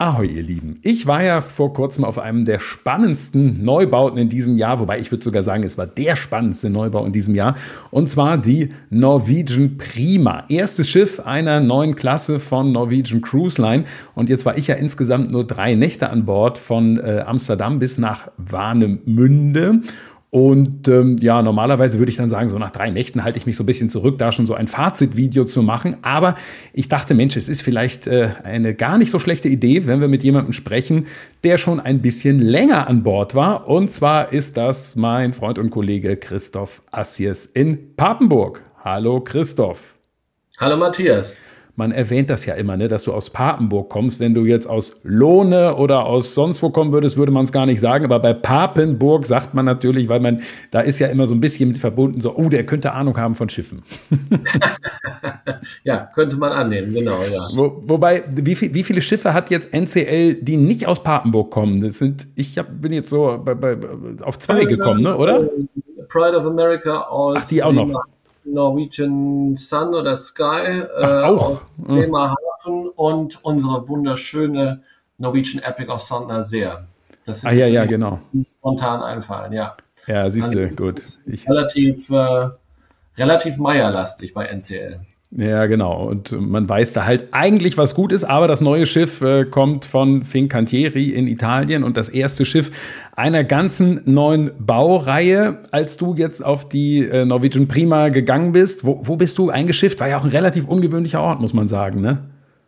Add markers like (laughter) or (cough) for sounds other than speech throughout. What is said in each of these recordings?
Ahoi, ihr Lieben. Ich war ja vor kurzem auf einem der spannendsten Neubauten in diesem Jahr, wobei ich würde sogar sagen, es war der spannendste Neubau in diesem Jahr, und zwar die Norwegian Prima. Erstes Schiff einer neuen Klasse von Norwegian Cruise Line. Und jetzt war ich ja insgesamt nur drei Nächte an Bord von äh, Amsterdam bis nach Warnemünde. Und ähm, ja, normalerweise würde ich dann sagen, so nach drei Nächten halte ich mich so ein bisschen zurück, da schon so ein Fazitvideo zu machen. Aber ich dachte, Mensch, es ist vielleicht äh, eine gar nicht so schlechte Idee, wenn wir mit jemandem sprechen, der schon ein bisschen länger an Bord war. Und zwar ist das mein Freund und Kollege Christoph Assies in Papenburg. Hallo Christoph. Hallo Matthias man erwähnt das ja immer, ne, dass du aus Papenburg kommst. Wenn du jetzt aus Lohne oder aus sonst wo kommen würdest, würde man es gar nicht sagen. Aber bei Papenburg sagt man natürlich, weil man, da ist ja immer so ein bisschen mit verbunden, so, oh, der könnte Ahnung haben von Schiffen. (laughs) ja, könnte man annehmen, genau, ja. Wo, wobei, wie, viel, wie, viele Schiffe hat jetzt NCL, die nicht aus Papenburg kommen? Das sind, ich hab, bin jetzt so bei, bei, auf zwei gekommen, ne, oder? Pride of America aus. Ach, die auch noch. Norwegian Sun oder Sky äh, aus Bremerhaven und unsere wunderschöne Norwegian Epic aus Sondnerseer. Das ah, ja, ja, genau. Spontan einfallen, ja. Ja, siehst du, also, gut. Ich, relativ, äh, relativ meierlastig bei NCL. Ja, genau. Und man weiß da halt eigentlich, was gut ist, aber das neue Schiff äh, kommt von Fincantieri in Italien und das erste Schiff einer ganzen neuen Baureihe. Als du jetzt auf die äh, Norwegian Prima gegangen bist, wo, wo bist du eingeschifft? War ja auch ein relativ ungewöhnlicher Ort, muss man sagen, ne?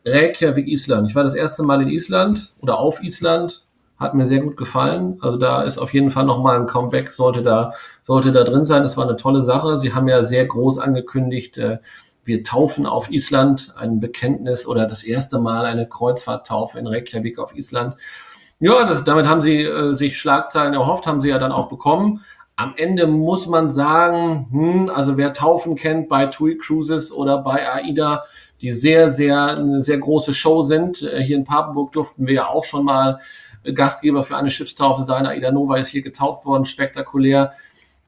Reykjavik, Island. Ich war das erste Mal in Island oder auf Island. Hat mir sehr gut gefallen. Also da ist auf jeden Fall nochmal ein Comeback, sollte da, sollte da drin sein. Das war eine tolle Sache. Sie haben ja sehr groß angekündigt, äh, wir taufen auf Island, ein Bekenntnis oder das erste Mal eine Kreuzfahrttaufe in Reykjavik auf Island. Ja, das, damit haben sie äh, sich Schlagzeilen erhofft, haben sie ja dann auch bekommen. Am Ende muss man sagen, hm, also wer Taufen kennt bei TUI Cruises oder bei AIDA, die sehr, sehr, eine sehr große Show sind. Äh, hier in Papenburg durften wir ja auch schon mal Gastgeber für eine Schiffstaufe sein. AIDA Nova ist hier getauft worden, spektakulär.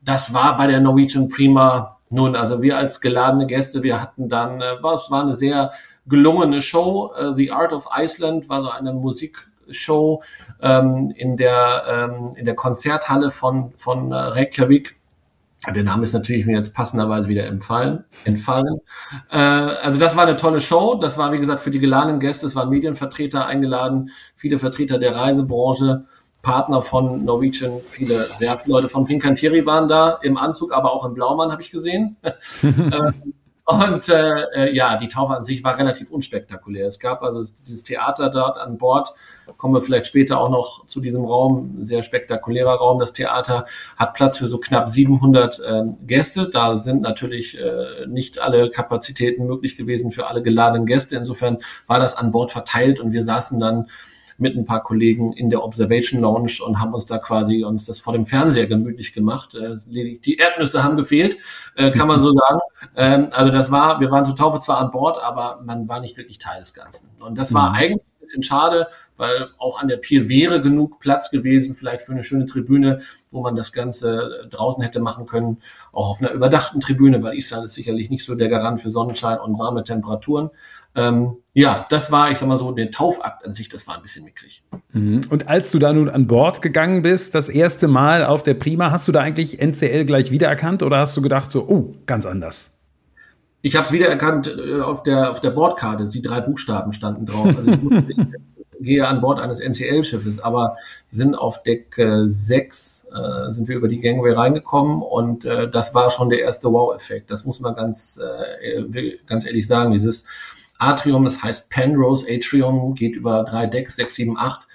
Das war bei der Norwegian Prima nun, also wir als geladene Gäste, wir hatten dann, äh, es war eine sehr gelungene Show. Äh, The Art of Iceland war so eine Musikshow ähm, in der ähm, in der Konzerthalle von von äh, Reykjavik. Der Name ist natürlich mir jetzt passenderweise wieder entfallen. entfallen. Äh, also das war eine tolle Show. Das war, wie gesagt, für die geladenen Gäste. Es waren Medienvertreter eingeladen, viele Vertreter der Reisebranche. Partner von Norwegian, viele, sehr viele Leute von Fincantieri waren da im Anzug, aber auch im Blaumann habe ich gesehen. (laughs) Ähm, und äh, äh, ja, die Taufe an sich war relativ unspektakulär. Es gab also dieses Theater dort an Bord, kommen wir vielleicht später auch noch zu diesem Raum, sehr spektakulärer Raum. Das Theater hat Platz für so knapp 700 äh, Gäste. Da sind natürlich äh, nicht alle Kapazitäten möglich gewesen für alle geladenen Gäste. Insofern war das an Bord verteilt und wir saßen dann mit ein paar Kollegen in der Observation Lounge und haben uns da quasi uns das vor dem Fernseher gemütlich gemacht. Äh, die Erdnüsse haben gefehlt, äh, kann man so (laughs) sagen. Ähm, also das war, wir waren zur Taufe zwar an Bord, aber man war nicht wirklich Teil des Ganzen. Und das war mhm. eigentlich ein bisschen schade, weil auch an der Pier wäre genug Platz gewesen, vielleicht für eine schöne Tribüne, wo man das Ganze draußen hätte machen können, auch auf einer überdachten Tribüne, weil Island ist sicherlich nicht so der Garant für Sonnenschein und warme Temperaturen. Ähm, ja, das war, ich sag mal so, der Taufakt an sich, das war ein bisschen mickrig. Mhm. Und als du da nun an Bord gegangen bist, das erste Mal auf der Prima, hast du da eigentlich NCL gleich wiedererkannt oder hast du gedacht so, oh, ganz anders? Ich habe es wiedererkannt äh, auf der, auf der Bordkarte, die drei Buchstaben standen drauf. Also ich, musste, (laughs) ich gehe an Bord eines NCL-Schiffes, aber wir sind auf Deck äh, 6, äh, sind wir über die Gangway reingekommen und äh, das war schon der erste Wow-Effekt. Das muss man ganz, äh, ganz ehrlich sagen. Dieses Atrium, das heißt Penrose Atrium, geht über drei Decks, sechs, sieben, acht.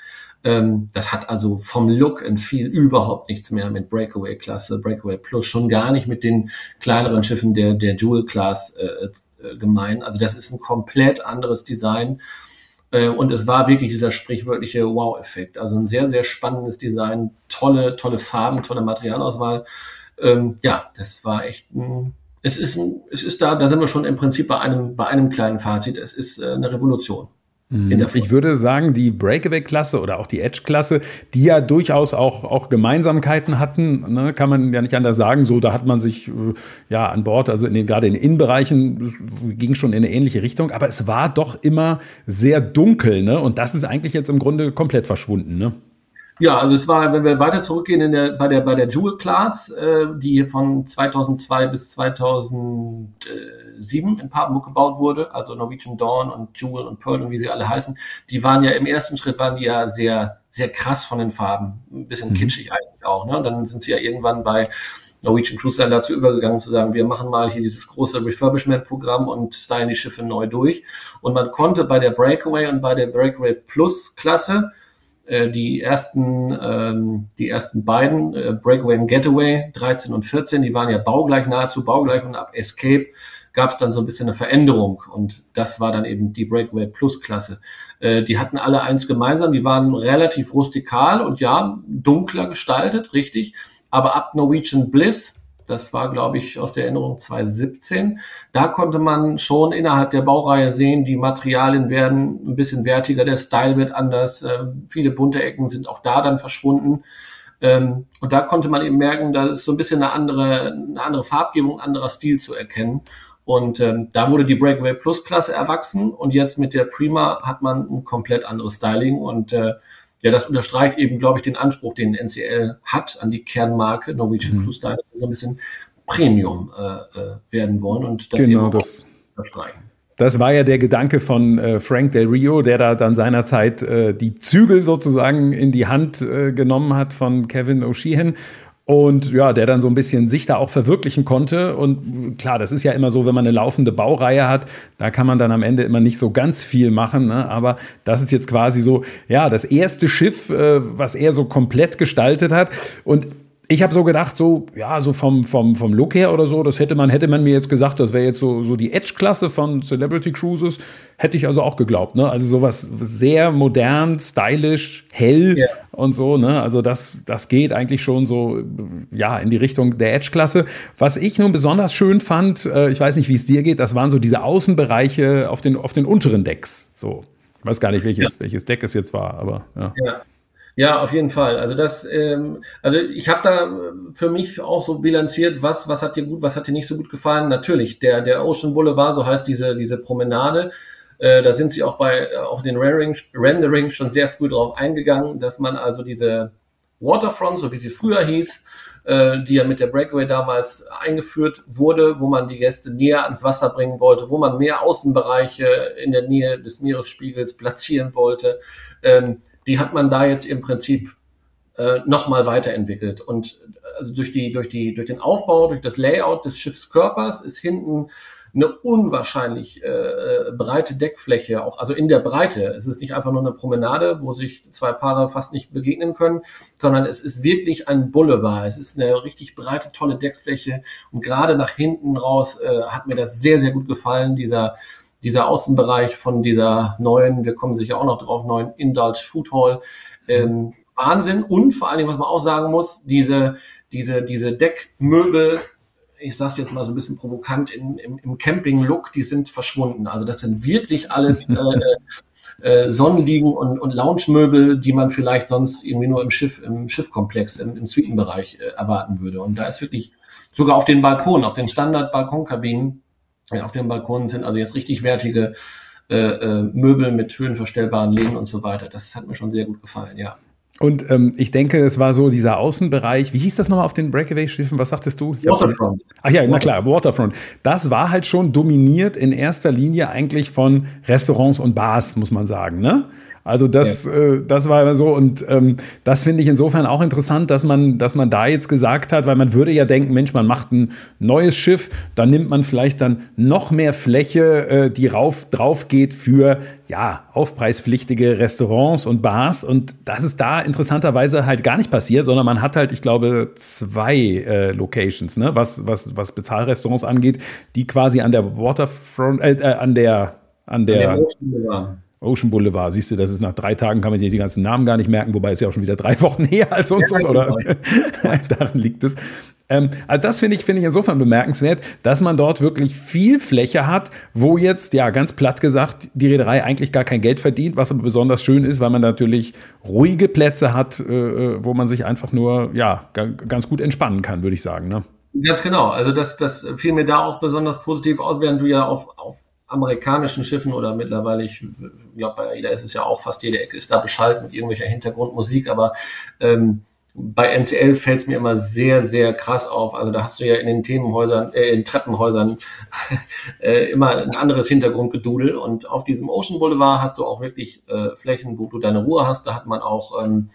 Ähm, das hat also vom Look and Feel überhaupt nichts mehr mit Breakaway-Klasse, Breakaway Plus, schon gar nicht mit den kleineren Schiffen der, der Jewel-Class äh, äh, gemein. Also das ist ein komplett anderes Design. Äh, und es war wirklich dieser sprichwörtliche Wow-Effekt. Also ein sehr, sehr spannendes Design, tolle, tolle Farben, tolle Materialauswahl. Ähm, ja, das war echt ein es ist, ein, es ist da, da sind wir schon im Prinzip bei einem, bei einem kleinen Fazit. Es ist äh, eine Revolution. Mhm. Ich würde sagen, die Breakaway-Klasse oder auch die Edge-Klasse, die ja durchaus auch, auch Gemeinsamkeiten hatten, ne, kann man ja nicht anders sagen. So, da hat man sich äh, ja an Bord, also in den, gerade in den Innenbereichen, ging schon in eine ähnliche Richtung, aber es war doch immer sehr dunkel, ne? Und das ist eigentlich jetzt im Grunde komplett verschwunden, ne? Ja, also es war, wenn wir weiter zurückgehen in der, bei der, bei der Jewel Class, äh, die von 2002 bis 2007 in Papenburg gebaut wurde, also Norwegian Dawn und Jewel und Pearl und wie sie alle heißen, die waren ja im ersten Schritt waren die ja sehr, sehr krass von den Farben. Ein bisschen mhm. kitschig eigentlich auch, ne? Dann sind sie ja irgendwann bei Norwegian Cruise Line dazu übergegangen zu sagen, wir machen mal hier dieses große Refurbishment-Programm und stylen die Schiffe neu durch. Und man konnte bei der Breakaway und bei der Breakaway Plus Klasse äh, die ersten, ähm, die ersten beiden, äh, Breakaway und Getaway, 13 und 14, die waren ja baugleich, nahezu baugleich. Und ab Escape gab es dann so ein bisschen eine Veränderung. Und das war dann eben die Breakaway Plus Klasse. Äh, die hatten alle eins gemeinsam, die waren relativ rustikal und ja, dunkler gestaltet, richtig, aber ab Norwegian Bliss das war, glaube ich, aus der Erinnerung 2017. Da konnte man schon innerhalb der Baureihe sehen, die Materialien werden ein bisschen wertiger, der Style wird anders, äh, viele bunte Ecken sind auch da dann verschwunden. Ähm, und da konnte man eben merken, da ist so ein bisschen eine andere, eine andere Farbgebung, ein anderer Stil zu erkennen. Und ähm, da wurde die Breakaway Plus Klasse erwachsen und jetzt mit der Prima hat man ein komplett anderes Styling und äh, ja, das unterstreicht eben, glaube ich, den Anspruch, den NCL hat an die Kernmarke Norwegian mhm. Cruise Line, so ein bisschen Premium äh, äh, werden wollen und das genau, das unterstreichen. Das war ja der Gedanke von äh, Frank Del Rio, der da dann seinerzeit äh, die Zügel sozusagen in die Hand äh, genommen hat von Kevin O'Sheehan und ja, der dann so ein bisschen sich da auch verwirklichen konnte. Und klar, das ist ja immer so, wenn man eine laufende Baureihe hat, da kann man dann am Ende immer nicht so ganz viel machen. Ne? Aber das ist jetzt quasi so, ja, das erste Schiff, äh, was er so komplett gestaltet hat. Und ich habe so gedacht, so, ja, so vom, vom, vom Look her oder so, das hätte man, hätte man mir jetzt gesagt, das wäre jetzt so, so die Edge-Klasse von Celebrity Cruises, hätte ich also auch geglaubt, ne? Also sowas sehr modern, stylisch, hell yeah. und so, ne? Also das, das geht eigentlich schon so, ja, in die Richtung der Edge-Klasse. Was ich nun besonders schön fand, äh, ich weiß nicht, wie es dir geht, das waren so diese Außenbereiche auf den, auf den unteren Decks, so. Ich weiß gar nicht, welches, ja. welches Deck es jetzt war, aber ja. ja. Ja, auf jeden Fall. Also das, ähm, also ich habe da für mich auch so bilanziert, was, was hat dir gut, was hat dir nicht so gut gefallen. Natürlich, der, der Ocean Boulevard, so heißt diese, diese Promenade, äh, da sind sie auch bei auch den Rendering, Rendering schon sehr früh drauf eingegangen, dass man also diese Waterfront, so wie sie früher hieß, äh, die ja mit der Breakaway damals eingeführt wurde, wo man die Gäste näher ans Wasser bringen wollte, wo man mehr Außenbereiche in der Nähe des Meeresspiegels platzieren wollte. Ähm, die hat man da jetzt im Prinzip äh, nochmal weiterentwickelt. Und also durch, die, durch, die, durch den Aufbau, durch das Layout des Schiffskörpers ist hinten eine unwahrscheinlich äh, breite Deckfläche, auch also in der Breite. Es ist nicht einfach nur eine Promenade, wo sich zwei Paare fast nicht begegnen können, sondern es ist wirklich ein Boulevard. Es ist eine richtig breite, tolle Deckfläche und gerade nach hinten raus äh, hat mir das sehr, sehr gut gefallen, dieser dieser Außenbereich von dieser neuen, wir kommen sicher auch noch drauf, neuen Indulge Food Hall. Ähm, Wahnsinn. Und vor allen Dingen, was man auch sagen muss, diese, diese, diese Deckmöbel, ich sag's jetzt mal so ein bisschen provokant, in, im, im Camping-Look, die sind verschwunden. Also das sind wirklich alles äh, (laughs) äh, Sonnenliegen und, und Lounge-Möbel, die man vielleicht sonst irgendwie nur im Schiff, im Schiffkomplex, im, im Suitenbereich äh, erwarten würde. Und da ist wirklich sogar auf den Balkonen, auf den Standard-Balkonkabinen, auf dem Balkon sind also jetzt richtig wertige äh, äh, Möbel mit höhenverstellbaren Lehnen und so weiter. Das hat mir schon sehr gut gefallen, ja. Und ähm, ich denke, es war so dieser Außenbereich. Wie hieß das nochmal auf den Breakaway-Schiffen? Was sagtest du? Waterfront. Ach ja, na klar, Waterfront. Das war halt schon dominiert in erster Linie eigentlich von Restaurants und Bars, muss man sagen. Ne? Also das, ja. äh, das war so und ähm, das finde ich insofern auch interessant, dass man, dass man da jetzt gesagt hat, weil man würde ja denken, Mensch, man macht ein neues Schiff, dann nimmt man vielleicht dann noch mehr Fläche, äh, die rauf, drauf geht für ja aufpreispflichtige Restaurants und Bars und das ist da interessanterweise halt gar nicht passiert, sondern man hat halt, ich glaube, zwei äh, Locations, ne, was was was Bezahlrestaurants angeht, die quasi an der Waterfront, äh, äh an der an der, an der Ocean Boulevard, siehst du, das ist nach drei Tagen kann man die ganzen Namen gar nicht merken, wobei es ja auch schon wieder drei (laughs) Wochen her als uns, ja, oder? (laughs) Daran liegt es. Ähm, also das finde ich, finde ich insofern bemerkenswert, dass man dort wirklich viel Fläche hat, wo jetzt, ja, ganz platt gesagt, die Reederei eigentlich gar kein Geld verdient, was aber besonders schön ist, weil man natürlich ruhige Plätze hat, äh, äh wo man sich einfach nur, ja, ganz gut entspannen kann, würde ich sagen. Ne? Ganz genau. Also das, das fiel mir da auch besonders positiv aus, während du ja auf, auf amerikanischen Schiffen oder mittlerweile, ich glaube, bei jeder ist es ja auch fast jede Ecke ist da beschallt mit irgendwelcher Hintergrundmusik, aber ähm, bei NCL fällt es mir immer sehr, sehr krass auf. Also da hast du ja in den Themenhäusern, äh, in Treppenhäusern (laughs) äh, immer ein anderes Hintergrundgedudel. Und auf diesem Ocean Boulevard hast du auch wirklich äh, Flächen, wo du deine Ruhe hast. Da hat man auch, ähm,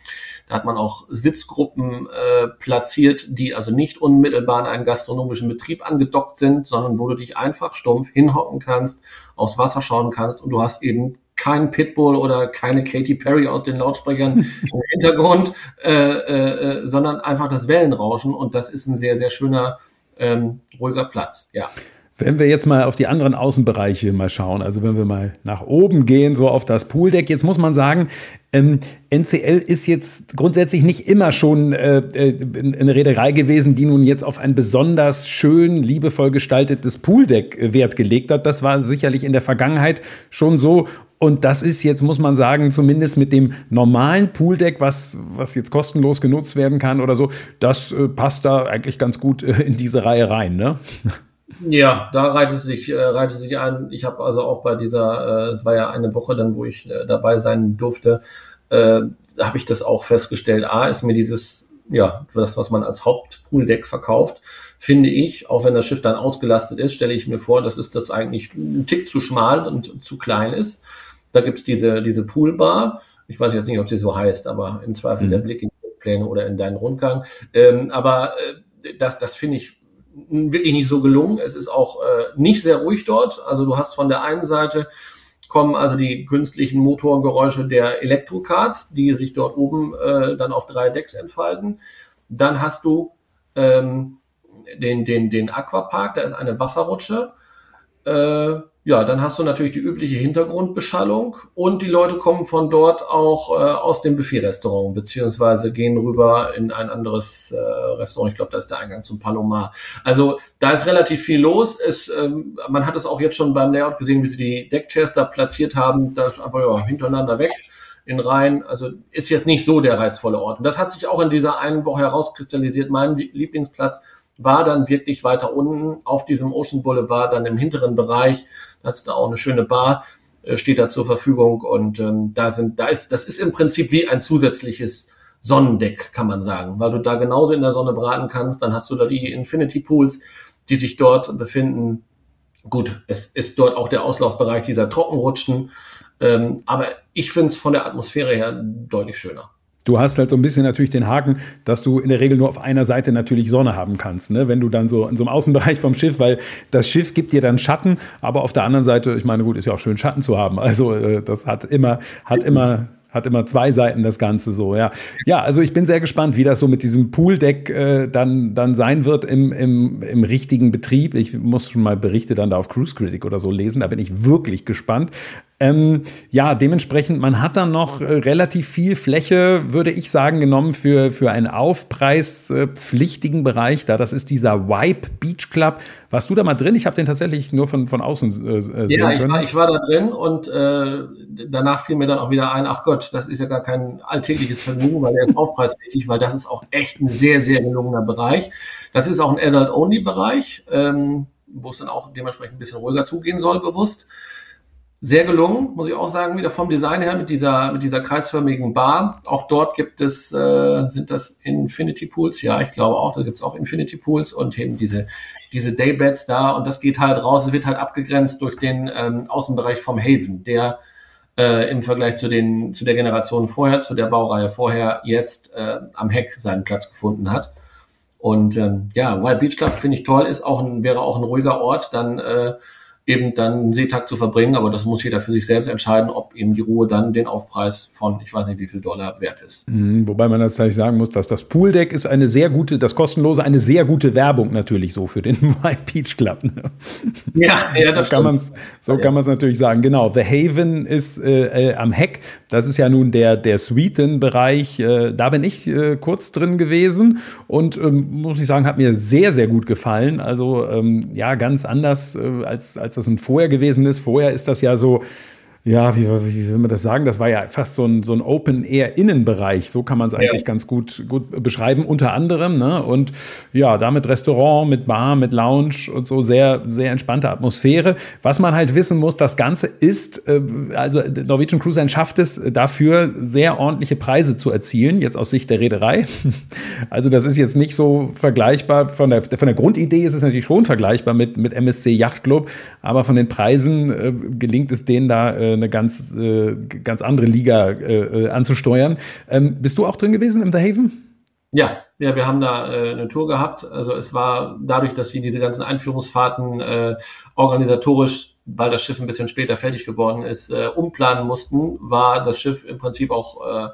da hat man auch Sitzgruppen äh, platziert, die also nicht unmittelbar an einen gastronomischen Betrieb angedockt sind, sondern wo du dich einfach stumpf hinhocken kannst, aufs Wasser schauen kannst und du hast eben kein Pitbull oder keine Katy Perry aus den Lautsprechern (laughs) im Hintergrund, äh, äh, äh, sondern einfach das Wellenrauschen und das ist ein sehr, sehr schöner, ähm, ruhiger Platz, ja. Wenn wir jetzt mal auf die anderen Außenbereiche mal schauen, also wenn wir mal nach oben gehen, so auf das Pooldeck, jetzt muss man sagen, ähm, NCL ist jetzt grundsätzlich nicht immer schon äh, äh eine Reederei gewesen, die nun jetzt auf ein besonders schön, liebevoll gestaltetes Pooldeck äh, Wert gelegt hat. Das war sicherlich in der Vergangenheit schon so. Und das ist jetzt, muss man sagen, zumindest mit dem normalen Pooldeck, was, was jetzt kostenlos genutzt werden kann oder so, das äh, passt da eigentlich ganz gut äh, in diese Reihe rein, ne? (laughs) Ja, da reiht es sich, äh, reiht es sich ein. Ich habe also auch bei dieser, äh, es war ja eine Woche dann, wo ich äh, dabei sein durfte, äh, habe ich das auch festgestellt. A, ist mir dieses, ja, das, was man als Hauptpooldeck verkauft, finde ich, auch wenn das Schiff dann ausgelastet ist, stelle ich mir vor, dass es das eigentlich ein Tick zu schmal und zu klein ist. Da gibt's diese, diese Poolbar. Ich weiß jetzt nicht, ob sie so heißt, aber im Zweifel mhm. der Blick in die Pläne oder in deinen Rundgang. Ähm, aber äh, das, das finde ich wirklich nicht so gelungen. Es ist auch äh, nicht sehr ruhig dort. Also du hast von der einen Seite kommen also die künstlichen Motorgeräusche der Elektrokarts, die sich dort oben äh, dann auf drei Decks entfalten. Dann hast du ähm, den, den, den Aquapark, da ist eine Wasserrutsche. Äh, ja, dann hast du natürlich die übliche Hintergrundbeschallung und die Leute kommen von dort auch äh, aus dem Buffet-Restaurant, beziehungsweise gehen rüber in ein anderes äh, Restaurant. Ich glaube, da ist der Eingang zum Palomar. Also da ist relativ viel los. Es, ähm, man hat es auch jetzt schon beim Layout gesehen, wie sie die Deckchairs da platziert haben. Da ist einfach ja, hintereinander weg in Reihen. Also ist jetzt nicht so der reizvolle Ort. Und das hat sich auch in dieser einen Woche herauskristallisiert. Mein Lieblingsplatz war dann wirklich weiter unten auf diesem Ocean Boulevard, dann im hinteren Bereich. Da ist da auch eine schöne Bar, äh, steht da zur Verfügung und ähm, da sind, da ist, das ist im Prinzip wie ein zusätzliches Sonnendeck, kann man sagen, weil du da genauso in der Sonne braten kannst. Dann hast du da die Infinity Pools, die sich dort befinden. Gut, es ist dort auch der Auslaufbereich dieser Trockenrutschen, ähm, aber ich finde es von der Atmosphäre her deutlich schöner. Du hast halt so ein bisschen natürlich den Haken, dass du in der Regel nur auf einer Seite natürlich Sonne haben kannst, ne? wenn du dann so in so einem Außenbereich vom Schiff, weil das Schiff gibt dir dann Schatten, aber auf der anderen Seite, ich meine, gut, ist ja auch schön Schatten zu haben. Also äh, das hat immer, hat immer hat immer zwei Seiten das Ganze so, ja. Ja, also ich bin sehr gespannt, wie das so mit diesem Pooldeck äh, dann, dann sein wird im, im, im richtigen Betrieb. Ich muss schon mal Berichte dann da auf Cruise Critic oder so lesen, da bin ich wirklich gespannt. Ähm, ja, dementsprechend, man hat dann noch äh, relativ viel Fläche, würde ich sagen, genommen für, für einen aufpreispflichtigen äh, Bereich. Da das ist dieser Wipe Beach Club. Warst du da mal drin? Ich habe den tatsächlich nur von, von außen äh, sehen ja, ich können. War, ich war da drin und äh, danach fiel mir dann auch wieder ein, ach Gott, das ist ja gar kein alltägliches Vergnügen, weil er ist aufpreispflichtig, weil das ist auch echt ein sehr, sehr gelungener Bereich. Das ist auch ein Adult-Only-Bereich, ähm, wo es dann auch dementsprechend ein bisschen ruhiger zugehen soll, bewusst sehr gelungen, muss ich auch sagen, wieder vom Design her mit dieser, mit dieser kreisförmigen Bar. Auch dort gibt es, äh, sind das Infinity Pools? Ja, ich glaube auch, da gibt es auch Infinity Pools und eben diese, diese Daybeds da und das geht halt raus, es wird halt abgegrenzt durch den ähm, Außenbereich vom Haven, der äh, im Vergleich zu den, zu der Generation vorher, zu der Baureihe vorher jetzt äh, am Heck seinen Platz gefunden hat. Und ähm, ja, Wild Beach Club finde ich toll, ist auch ein, wäre auch ein ruhiger Ort, dann äh, eben dann einen Seetag zu verbringen. Aber das muss jeder für sich selbst entscheiden, ob eben die Ruhe dann den Aufpreis von, ich weiß nicht, wie viel Dollar wert ist. Mhm, wobei man tatsächlich sagen muss, dass das Pooldeck ist eine sehr gute, das kostenlose, eine sehr gute Werbung natürlich so für den (laughs) White Beach Club. Ne? Ja, ja, das so kann man es so kann man es natürlich sagen. Genau, The Haven ist äh, äh, am Heck. Das ist ja nun der der Suiten-Bereich. Äh, da bin ich äh, kurz drin gewesen und ähm, muss ich sagen, hat mir sehr sehr gut gefallen. Also ähm, ja, ganz anders äh, als als das vorher gewesen ist. Vorher ist das ja so ja, wie, wie will man das sagen? Das war ja fast so ein, so ein Open-Air-Innenbereich. So kann man es eigentlich ja. ganz gut, gut beschreiben, unter anderem. Ne? Und ja, da mit Restaurant, mit Bar, mit Lounge und so sehr, sehr entspannte Atmosphäre. Was man halt wissen muss, das Ganze ist, äh, also Norwegian Cruise Line schafft es dafür, sehr ordentliche Preise zu erzielen, jetzt aus Sicht der Reederei. (laughs) Also das ist jetzt nicht so vergleichbar. Von der, von der Grundidee ist es natürlich schon vergleichbar mit, mit MSC Yacht Club, aber von den Preisen äh, gelingt es denen da äh, eine ganz, äh, ganz andere Liga äh, anzusteuern. Ähm, bist du auch drin gewesen im The Haven? Ja, ja, wir haben da äh, eine Tour gehabt. Also es war dadurch, dass sie diese ganzen Einführungsfahrten äh, organisatorisch, weil das Schiff ein bisschen später fertig geworden ist, äh, umplanen mussten, war das Schiff im Prinzip auch äh,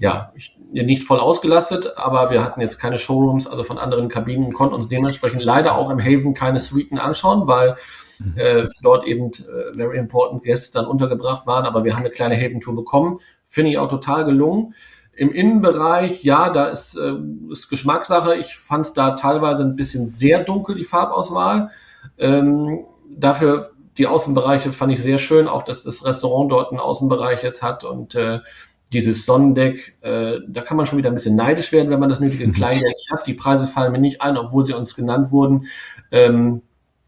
ja nicht voll ausgelastet, aber wir hatten jetzt keine Showrooms, also von anderen Kabinen konnten uns dementsprechend leider auch im Haven keine Suiten anschauen, weil. Äh, dort eben äh, very important Guests dann untergebracht waren. Aber wir haben eine kleine Haven-Tour bekommen. Finde ich auch total gelungen. Im Innenbereich, ja, da ist, äh, ist Geschmackssache. Ich fand es da teilweise ein bisschen sehr dunkel, die Farbauswahl. Ähm, dafür die Außenbereiche fand ich sehr schön, auch dass das Restaurant dort einen Außenbereich jetzt hat und äh, dieses Sonnendeck, äh, da kann man schon wieder ein bisschen neidisch werden, wenn man das nötige (laughs) Kleingeld hat. Die Preise fallen mir nicht ein, obwohl sie uns genannt wurden. Ähm,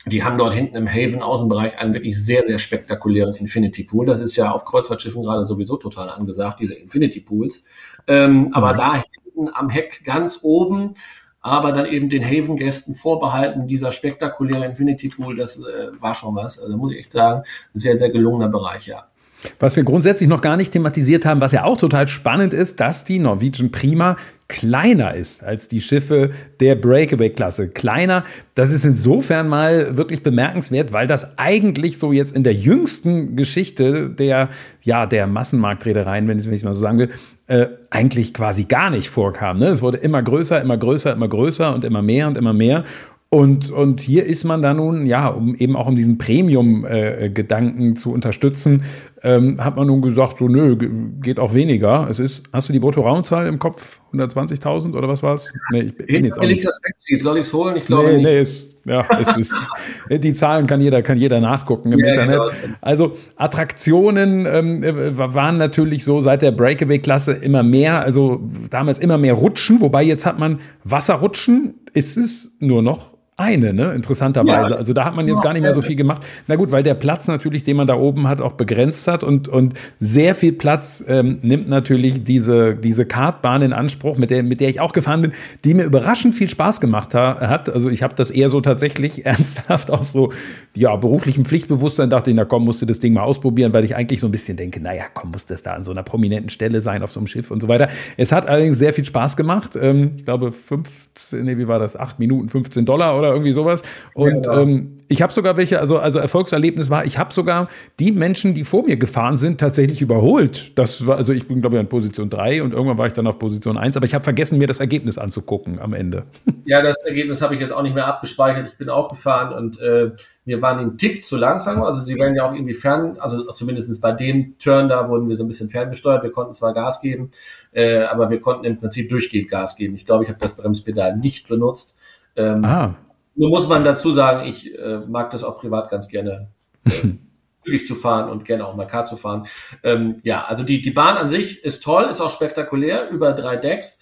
die haben dort hinten im Haven Außenbereich einen wirklich sehr, sehr spektakulären Infinity Pool. Das ist ja auf Kreuzfahrtschiffen gerade sowieso total angesagt, diese Infinity Pools. Ähm, mhm. Aber da hinten am Heck ganz oben, aber dann eben den Haven-Gästen vorbehalten, dieser spektakuläre Infinity Pool, das äh, war schon was. Also muss ich echt sagen, sehr, sehr gelungener Bereich, ja. Was wir grundsätzlich noch gar nicht thematisiert haben, was ja auch total spannend ist, dass die Norwegian Prima kleiner ist als die Schiffe der Breakaway-Klasse. Kleiner, das ist insofern mal wirklich bemerkenswert, weil das eigentlich so jetzt in der jüngsten Geschichte der, ja, der Massenmarktreedereien, wenn ich es mal so sagen will, äh, eigentlich quasi gar nicht vorkam. Ne? Es wurde immer größer, immer größer, immer größer und immer mehr und immer mehr. Und, und hier ist man da nun, ja, um eben auch um diesen Premium-Gedanken äh, zu unterstützen, ähm, hat man nun gesagt, so nö, geht auch weniger. Es ist, hast du die Brutto-Raumzahl im Kopf? 120.000 oder was war es? Nee, ich bin jetzt auch nicht. Das Soll ich es holen? Ich glaube nee, nicht. Nee, ist, ja, es ist, (laughs) die Zahlen kann jeder, kann jeder nachgucken im ja, Internet. Genau. Also Attraktionen ähm, äh, waren natürlich so seit der Breakaway-Klasse immer mehr, also damals immer mehr Rutschen, wobei jetzt hat man Wasserrutschen, ist es nur noch eine, ne? interessanterweise. Ja, also da hat man jetzt gar nicht mehr so viel gemacht. Na gut, weil der Platz natürlich, den man da oben hat, auch begrenzt hat und, und sehr viel Platz ähm, nimmt natürlich diese, diese Kartbahn in Anspruch, mit der, mit der ich auch gefahren bin, die mir überraschend viel Spaß gemacht ha hat. Also ich habe das eher so tatsächlich (laughs) ernsthaft aus so ja, beruflichem Pflichtbewusstsein dachte ich, na komm, musst du das Ding mal ausprobieren, weil ich eigentlich so ein bisschen denke, naja, komm, muss das da an so einer prominenten Stelle sein auf so einem Schiff und so weiter. Es hat allerdings sehr viel Spaß gemacht. Ähm, ich glaube, 15, nee, wie war das? 8 Minuten, 15 Dollar oder irgendwie sowas. Und ja, ähm, ich habe sogar welche, also, also Erfolgserlebnis war, ich habe sogar die Menschen, die vor mir gefahren sind, tatsächlich überholt. Das war, also ich bin, glaube ich, an Position 3 und irgendwann war ich dann auf Position 1, aber ich habe vergessen, mir das Ergebnis anzugucken am Ende. (laughs) Ja, das Ergebnis habe ich jetzt auch nicht mehr abgespeichert. Ich bin auch gefahren und äh, wir waren einen Tick zu langsam. Also sie werden ja auch irgendwie fern, also zumindest bei dem Turn da wurden wir so ein bisschen ferngesteuert. Wir konnten zwar Gas geben, äh, aber wir konnten im Prinzip durchgehend Gas geben. Ich glaube, ich habe das Bremspedal nicht benutzt. Ähm, ah. Nur muss man dazu sagen, ich äh, mag das auch privat ganz gerne. (laughs) Äh, zu fahren und gerne auch mal Kart zu fahren. Ähm, ja, also die, die Bahn an sich ist toll, ist auch spektakulär, über drei Decks.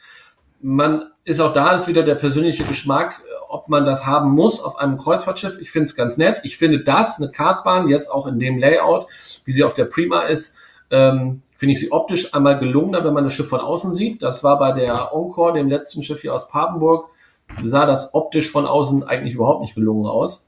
Man ist auch da, ist wieder der persönliche Geschmack, äh, ob man das haben muss auf einem Kreuzfahrtschiff. Ich finde es ganz nett. Ich finde das, eine Kartbahn, jetzt auch in dem Layout, wie sie auf der Prima ist, ähm, finde ich sie optisch einmal gelungener, wenn man das Schiff von außen sieht. Das war bei der Encore, dem letzten Schiff hier aus Papenburg, sah das optisch von außen eigentlich überhaupt nicht gelungen aus.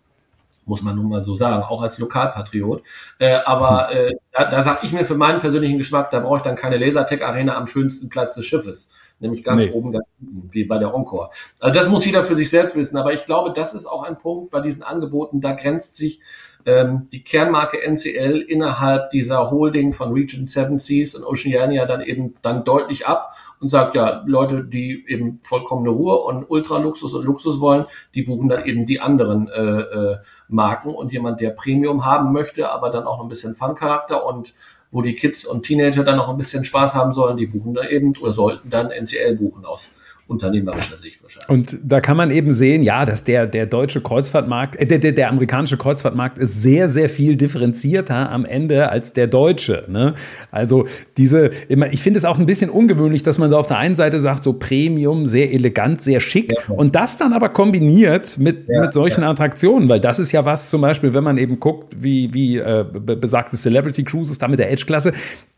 Muss man nun mal so sagen, auch als Lokalpatriot. Äh, aber hm. äh, da, da sage ich mir für meinen persönlichen Geschmack, da brauche ich dann keine Lasertech-Arena am schönsten Platz des Schiffes. Nämlich ganz nee. oben, ganz unten, wie bei der Encore. Also das muss jeder für sich selbst wissen. Aber ich glaube, das ist auch ein Punkt bei diesen Angeboten. Da grenzt sich ähm, die Kernmarke NCL innerhalb dieser Holding von Region Seven Seas und Oceania dann eben dann deutlich ab und sagt, ja, Leute, die eben vollkommene Ruhe und Ultraluxus und Luxus wollen, die buchen dann eben die anderen äh, äh, Marken. Und jemand, der Premium haben möchte, aber dann auch noch ein bisschen Fun-Charakter und wo die Kids und Teenager dann noch ein bisschen Spaß haben sollen, die buchen da eben oder sollten dann NCL buchen aus unternehmerischer Sicht wahrscheinlich. Und da kann man eben sehen, ja, dass der, der deutsche Kreuzfahrtmarkt, äh, der, der, der amerikanische Kreuzfahrtmarkt ist sehr, sehr viel differenzierter am Ende als der deutsche. Ne? Also diese, ich finde es auch ein bisschen ungewöhnlich, dass man so auf der einen Seite sagt, so Premium, sehr elegant, sehr schick ja. und das dann aber kombiniert mit, ja, mit solchen ja. Attraktionen, weil das ist ja was zum Beispiel, wenn man eben guckt, wie, wie äh, besagte Celebrity Cruises da mit der Edge-Klasse,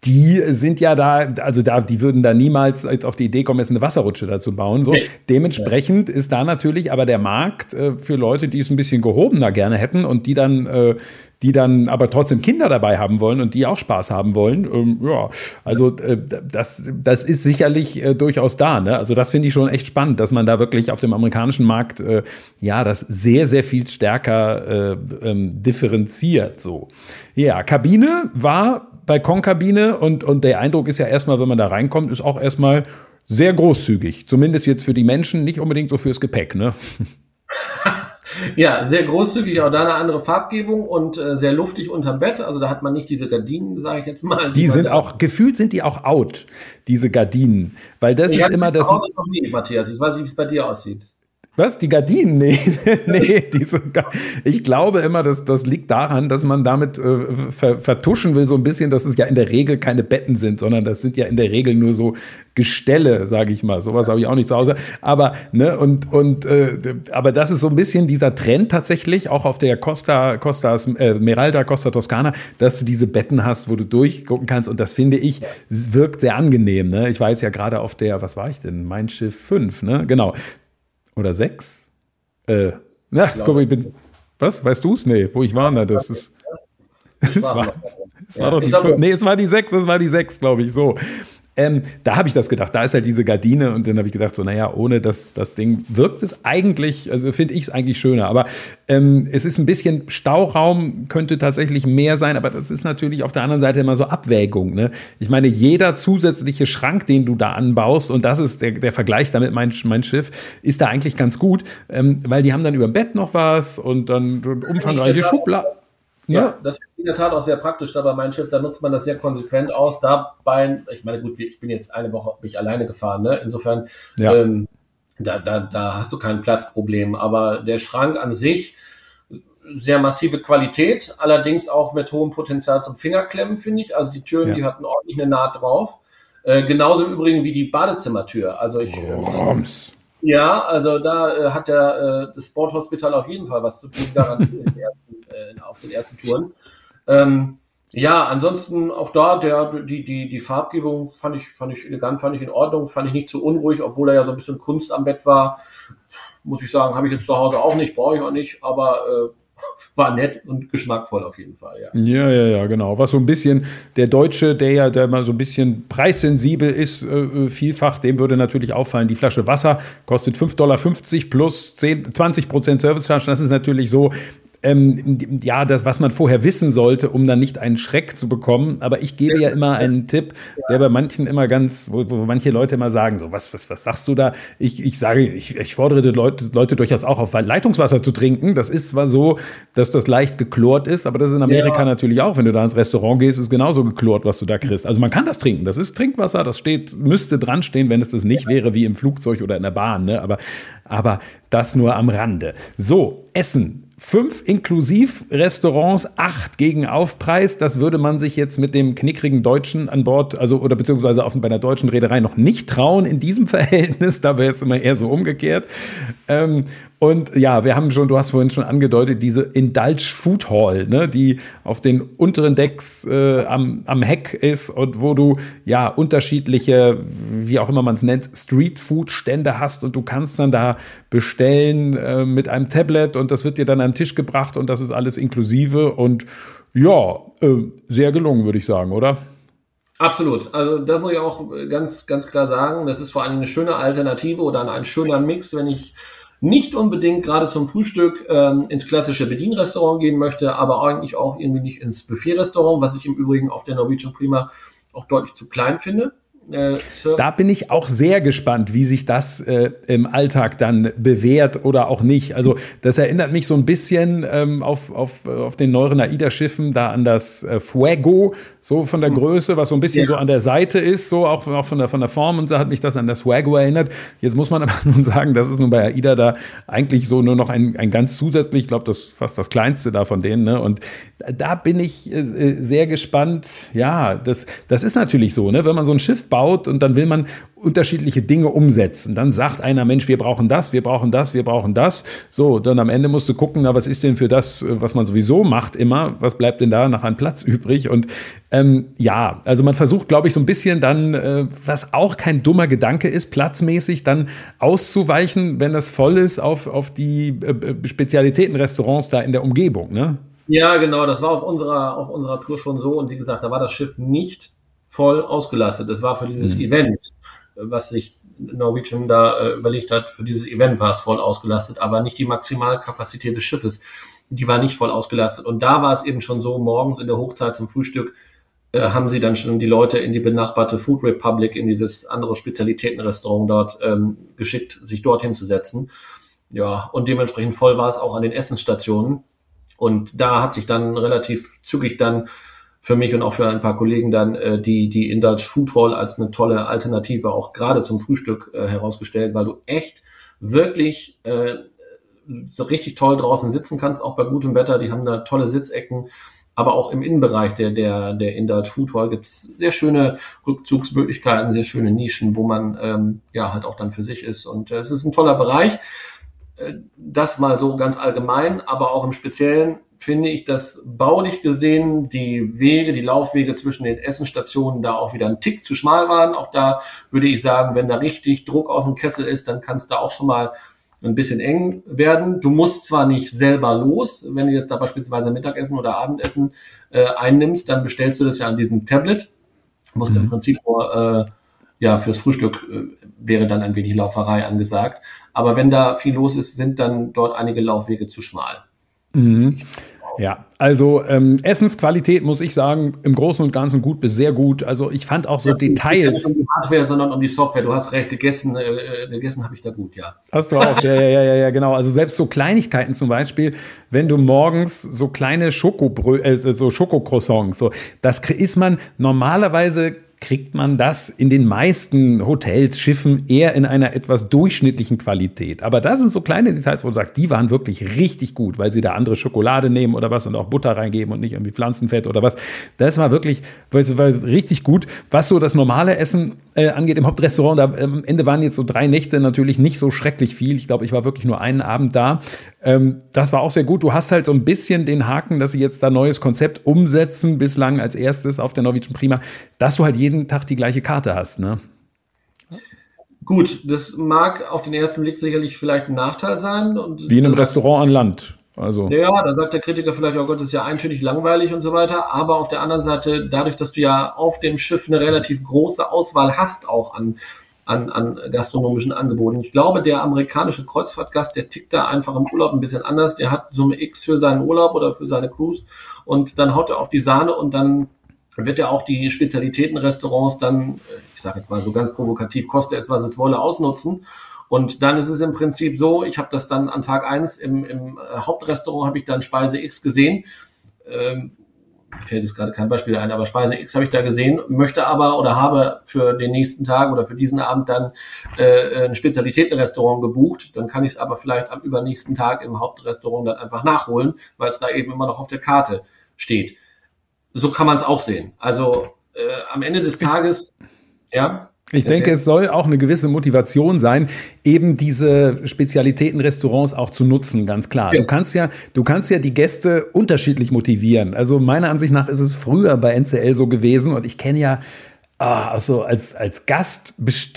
die sind ja da, also da, die würden da niemals auf die Idee kommen, jetzt eine Wasserrutsche dazu bauen bauen. So. Dementsprechend ist da natürlich aber der Markt äh, für Leute, die es ein bisschen gehobener gerne hätten und die dann äh, die dann aber trotzdem Kinder dabei haben wollen und die auch Spaß haben wollen. Ähm, ja, also äh, das, das ist sicherlich äh, durchaus da. Ne? Also das finde ich schon echt spannend, dass man da wirklich auf dem amerikanischen Markt äh, ja das sehr, sehr viel stärker äh, ähm, differenziert. So. Ja, Kabine war Balkonkabine und, und der Eindruck ist ja erstmal, wenn man da reinkommt, ist auch erstmal sehr großzügig. Zumindest jetzt für die Menschen, nicht unbedingt so fürs Gepäck, ne? (laughs) Ja, sehr großzügig, auch da eine andere Farbgebung und äh, sehr luftig unterm Bett. Also da hat man nicht diese Gardinen, sage ich jetzt mal. Die, die sind auch, gefühlt sind die auch out, diese Gardinen. Weil das ich ist immer das. Noch nie, Matthias. Ich weiß nicht, wie es bei dir aussieht. Was? Die Gardinen? (laughs) Nee, nee, diese, ich glaube immer, dass das liegt daran, dass man damit äh, ver, vertuschen will, so ein bisschen, dass es ja in der Regel keine Betten sind, sondern das sind ja in der Regel nur so Gestelle, sage ich mal. Sowas habe ich auch nicht zu Hause. Aber, ne, und, und äh, aber das ist so ein bisschen dieser Trend tatsächlich, auch auf der Costa, Costa äh, Meralda, Costa Toscana, dass du diese Betten hast, wo du durchgucken kannst. Und das finde ich, wirkt sehr angenehm. Ne? Ich war jetzt ja gerade auf der, was war ich denn? Mein Schiff 5, ne? Genau oder sechs. Äh, na, guck mal, ich bin. Was? Weißt du es? Nee, wo ich war, na, das ist. (laughs) Es war, es war doch die, nee, es war die sechs, es war die sechs, glaube ich, so. Ähm, da habe ich das gedacht. Da ist halt diese Gardine und dann habe ich gedacht, so, naja, ohne das, das Ding wirkt es eigentlich, also finde ich es eigentlich schöner. Aber ähm, es ist ein bisschen Stauraum, könnte tatsächlich mehr sein, aber das ist natürlich auf der anderen Seite immer so Abwägung. Ne? Ich meine, jeder zusätzliche Schrank, den du da anbaust, und das ist der, der Vergleich damit, mein, mein Schiff, ist da eigentlich ganz gut, ähm, weil die haben dann über dem Bett noch was und dann umfangreiche Schubladen. Ja, ja, das ist in der Tat auch sehr praktisch da bei meinem Schiff. Da nutzt man das sehr konsequent aus. Dabei, ich meine, gut, ich bin jetzt eine Woche mich alleine gefahren, ne? Insofern, ja. ähm, da, da, da hast du kein Platzproblem. Aber der Schrank an sich, sehr massive Qualität, allerdings auch mit hohem Potenzial zum Fingerklemmen, finde ich. Also die Türen, ja. die hatten ordentlich eine Naht drauf. Äh, genauso im Übrigen wie die Badezimmertür. Also ich. Roms. Ja, also da äh, hat der äh, das Sporthospital auf jeden Fall was zu tun, garantiert (laughs) äh, auf den ersten Touren. Ähm, ja, ansonsten auch da, der, die, die, die Farbgebung fand ich, fand ich elegant, fand ich in Ordnung, fand ich nicht zu unruhig, obwohl da ja so ein bisschen Kunst am Bett war. Muss ich sagen, habe ich jetzt zu Hause auch nicht, brauche ich auch nicht, aber äh, (laughs) war nett und geschmackvoll auf jeden Fall, ja. Ja, ja, ja, genau. Was so ein bisschen der Deutsche, der ja der mal so ein bisschen preissensibel ist, äh, äh vielfach, dem würde natürlich auffallen, die Flasche Wasser kostet 5,50 Dollar plus 10, 20 Prozent Servicecharge. Das ist natürlich so, ähm, ja, das, was man vorher wissen sollte, um dann nicht einen Schreck zu bekommen. Aber ich gebe ja immer einen Tipp, der bei manchen immer ganz, wo, wo manche Leute immer sagen, so, was, was, was sagst du da? Ich, ich sage, ich, ich fordere die Leute, Leute durchaus auch auf, Leitungswasser zu trinken. Das ist zwar so, dass das leicht geklort ist, aber das ist in Amerika ja. natürlich auch. Wenn du da ins Restaurant gehst, ist genauso geklort, was du da kriegst. Also man kann das trinken. Das ist Trinkwasser, das steht, müsste dran stehen, wenn es das nicht wäre, wie im Flugzeug oder in der Bahn. Ne? Aber, aber das nur am Rande. So, Essen fünf inklusiv Restaurants, acht gegen Aufpreis. Das würde man sich jetzt mit dem knickrigen Deutschen an Bord, also oder beziehungsweise auf, bei einer deutschen Reederei noch nicht trauen in diesem (laughs) Verhältnis. Da wäre es immer eher so umgekehrt. Ähm, und ja, wir haben schon, du hast vorhin schon angedeutet, diese Indulge Food Hall, ne, die auf den unteren Decks äh, am, am Heck ist und wo du ja unterschiedliche, wie auch immer man es nennt, Street Food Stände hast und du kannst dann da bestellen äh, mit einem Tablet und das wird dir dann an den Tisch gebracht und das ist alles inklusive und ja, äh, sehr gelungen, würde ich sagen, oder? Absolut. Also das muss ich auch ganz, ganz klar sagen. Das ist vor allem eine schöne Alternative oder ein schöner Mix, wenn ich nicht unbedingt gerade zum Frühstück ähm, ins klassische Bedienrestaurant gehen möchte, aber eigentlich auch irgendwie nicht ins Buffet-Restaurant, was ich im Übrigen auf der Norwegian Prima auch deutlich zu klein finde. Äh, da bin ich auch sehr gespannt, wie sich das äh, im Alltag dann bewährt oder auch nicht. Also das erinnert mich so ein bisschen ähm, auf, auf, auf den neueren AIDA-Schiffen, da an das äh, Fuego, so von der hm. Größe, was so ein bisschen ja. so an der Seite ist, so auch, auch von, der, von der Form und so hat mich das an das Fuego erinnert. Jetzt muss man (laughs) aber nun sagen, das ist nun bei AIDA da eigentlich so nur noch ein, ein ganz zusätzlich, ich glaube, das ist fast das kleinste da von denen. Ne? Und da bin ich äh, äh, sehr gespannt. Ja, das, das ist natürlich so, ne? wenn man so ein Schiff baut und dann will man unterschiedliche Dinge umsetzen. Dann sagt einer, Mensch, wir brauchen das, wir brauchen das, wir brauchen das. So, dann am Ende musst du gucken, na, was ist denn für das, was man sowieso macht immer, was bleibt denn da nach einem Platz (laughs) übrig? Und ähm, ja, also man versucht, glaube ich, so ein bisschen dann, äh, was auch kein dummer Gedanke ist, platzmäßig dann auszuweichen, wenn das voll ist, auf, auf die äh, Spezialitätenrestaurants da in der Umgebung. Ne? Ja, genau, das war auf unserer, auf unserer Tour schon so. Und wie gesagt, da war das Schiff nicht voll ausgelastet. Das war für dieses mhm. Event, was sich Norwegian da äh, überlegt hat, für dieses Event war es voll ausgelastet, aber nicht die Maximalkapazität des Schiffes. Die war nicht voll ausgelastet. Und da war es eben schon so, morgens in der Hochzeit zum Frühstück äh, haben sie dann schon die Leute in die benachbarte Food Republic, in dieses andere Spezialitätenrestaurant dort ähm, geschickt, sich dorthin zu setzen. Ja, und dementsprechend voll war es auch an den Essensstationen. Und da hat sich dann relativ zügig dann für mich und auch für ein paar Kollegen dann äh, die, die Indulge Food Hall als eine tolle Alternative auch gerade zum Frühstück äh, herausgestellt, weil du echt wirklich äh, so richtig toll draußen sitzen kannst, auch bei gutem Wetter. Die haben da tolle Sitzecken, aber auch im Innenbereich der, der, der Indulge Food Hall gibt's sehr schöne Rückzugsmöglichkeiten, sehr schöne Nischen, wo man ähm, ja halt auch dann für sich ist. Und äh, es ist ein toller Bereich. Äh, das mal so ganz allgemein, aber auch im Speziellen finde ich, dass baulich gesehen die Wege, die Laufwege zwischen den Essenstationen da auch wieder ein Tick zu schmal waren. Auch da würde ich sagen, wenn da richtig Druck auf dem Kessel ist, dann kann es da auch schon mal ein bisschen eng werden. Du musst zwar nicht selber los, wenn du jetzt da beispielsweise Mittagessen oder Abendessen äh, einnimmst, dann bestellst du das ja an diesem Tablet. Du musst mhm. im Prinzip nur äh, ja fürs Frühstück äh, wäre dann ein wenig Lauferei angesagt. Aber wenn da viel los ist, sind dann dort einige Laufwege zu schmal. Mhm. Ja, also ähm, Essensqualität muss ich sagen, im Großen und Ganzen gut bis sehr gut. Also ich fand auch so ja, Details. Nicht um die Hardware, sondern um die Software. Du hast recht, gegessen, äh, äh gegessen habe ich da gut, ja. Hast du auch, ja, ja, ja, ja, genau. Also selbst so Kleinigkeiten zum Beispiel, wenn du morgens so kleine Schokobrö äh, so Schokocroissants, so, das ist man normalerweise kriegt man das in den meisten Hotels, Schiffen eher in einer etwas durchschnittlichen Qualität. Aber da sind so kleine Details, wo du sagst, die waren wirklich richtig gut, weil sie da andere Schokolade nehmen oder was und auch Butter reingeben und nicht irgendwie Pflanzenfett oder was. Das war wirklich war richtig gut. Was so das normale Essen äh, angeht im Hauptrestaurant, da, äh, am Ende waren jetzt so drei Nächte natürlich nicht so schrecklich viel. Ich glaube, ich war wirklich nur einen Abend da. Ähm, das war auch sehr gut. Du hast halt so ein bisschen den Haken, dass sie jetzt da neues Konzept umsetzen, bislang als erstes auf der Norwegian Prima, dass du halt jeden Tag die gleiche Karte hast, ne? Gut, das mag auf den ersten Blick sicherlich vielleicht ein Nachteil sein. Und Wie in einem Restaurant an Land. Also. Ja, da sagt der Kritiker vielleicht, oh Gott, das ist ja eintönig langweilig und so weiter. Aber auf der anderen Seite, dadurch, dass du ja auf dem Schiff eine relativ große Auswahl hast, auch an an, an gastronomischen Angeboten. Ich glaube, der amerikanische Kreuzfahrtgast, der tickt da einfach im Urlaub ein bisschen anders. Der hat Summe X für seinen Urlaub oder für seine Cruise und dann haut er auf die Sahne und dann wird er auch die Spezialitätenrestaurants dann, ich sage jetzt mal so ganz provokativ, koste es, was es wolle, ausnutzen. Und dann ist es im Prinzip so, ich habe das dann an Tag eins im, im Hauptrestaurant, habe ich dann Speise X gesehen. Ähm, fällt jetzt gerade kein Beispiel ein, aber Speise X habe ich da gesehen, möchte aber oder habe für den nächsten Tag oder für diesen Abend dann äh, ein Spezialitätenrestaurant gebucht. Dann kann ich es aber vielleicht am übernächsten Tag im Hauptrestaurant dann einfach nachholen, weil es da eben immer noch auf der Karte steht. So kann man es auch sehen. Also äh, am Ende des Tages, ja. Ich denke, es soll auch eine gewisse Motivation sein, eben diese Spezialitätenrestaurants auch zu nutzen, ganz klar. Ja. Du kannst ja, du kannst ja die Gäste unterschiedlich motivieren. Also meiner Ansicht nach ist es früher bei NCL so gewesen und ich kenne ja Ah, also als, als Gast,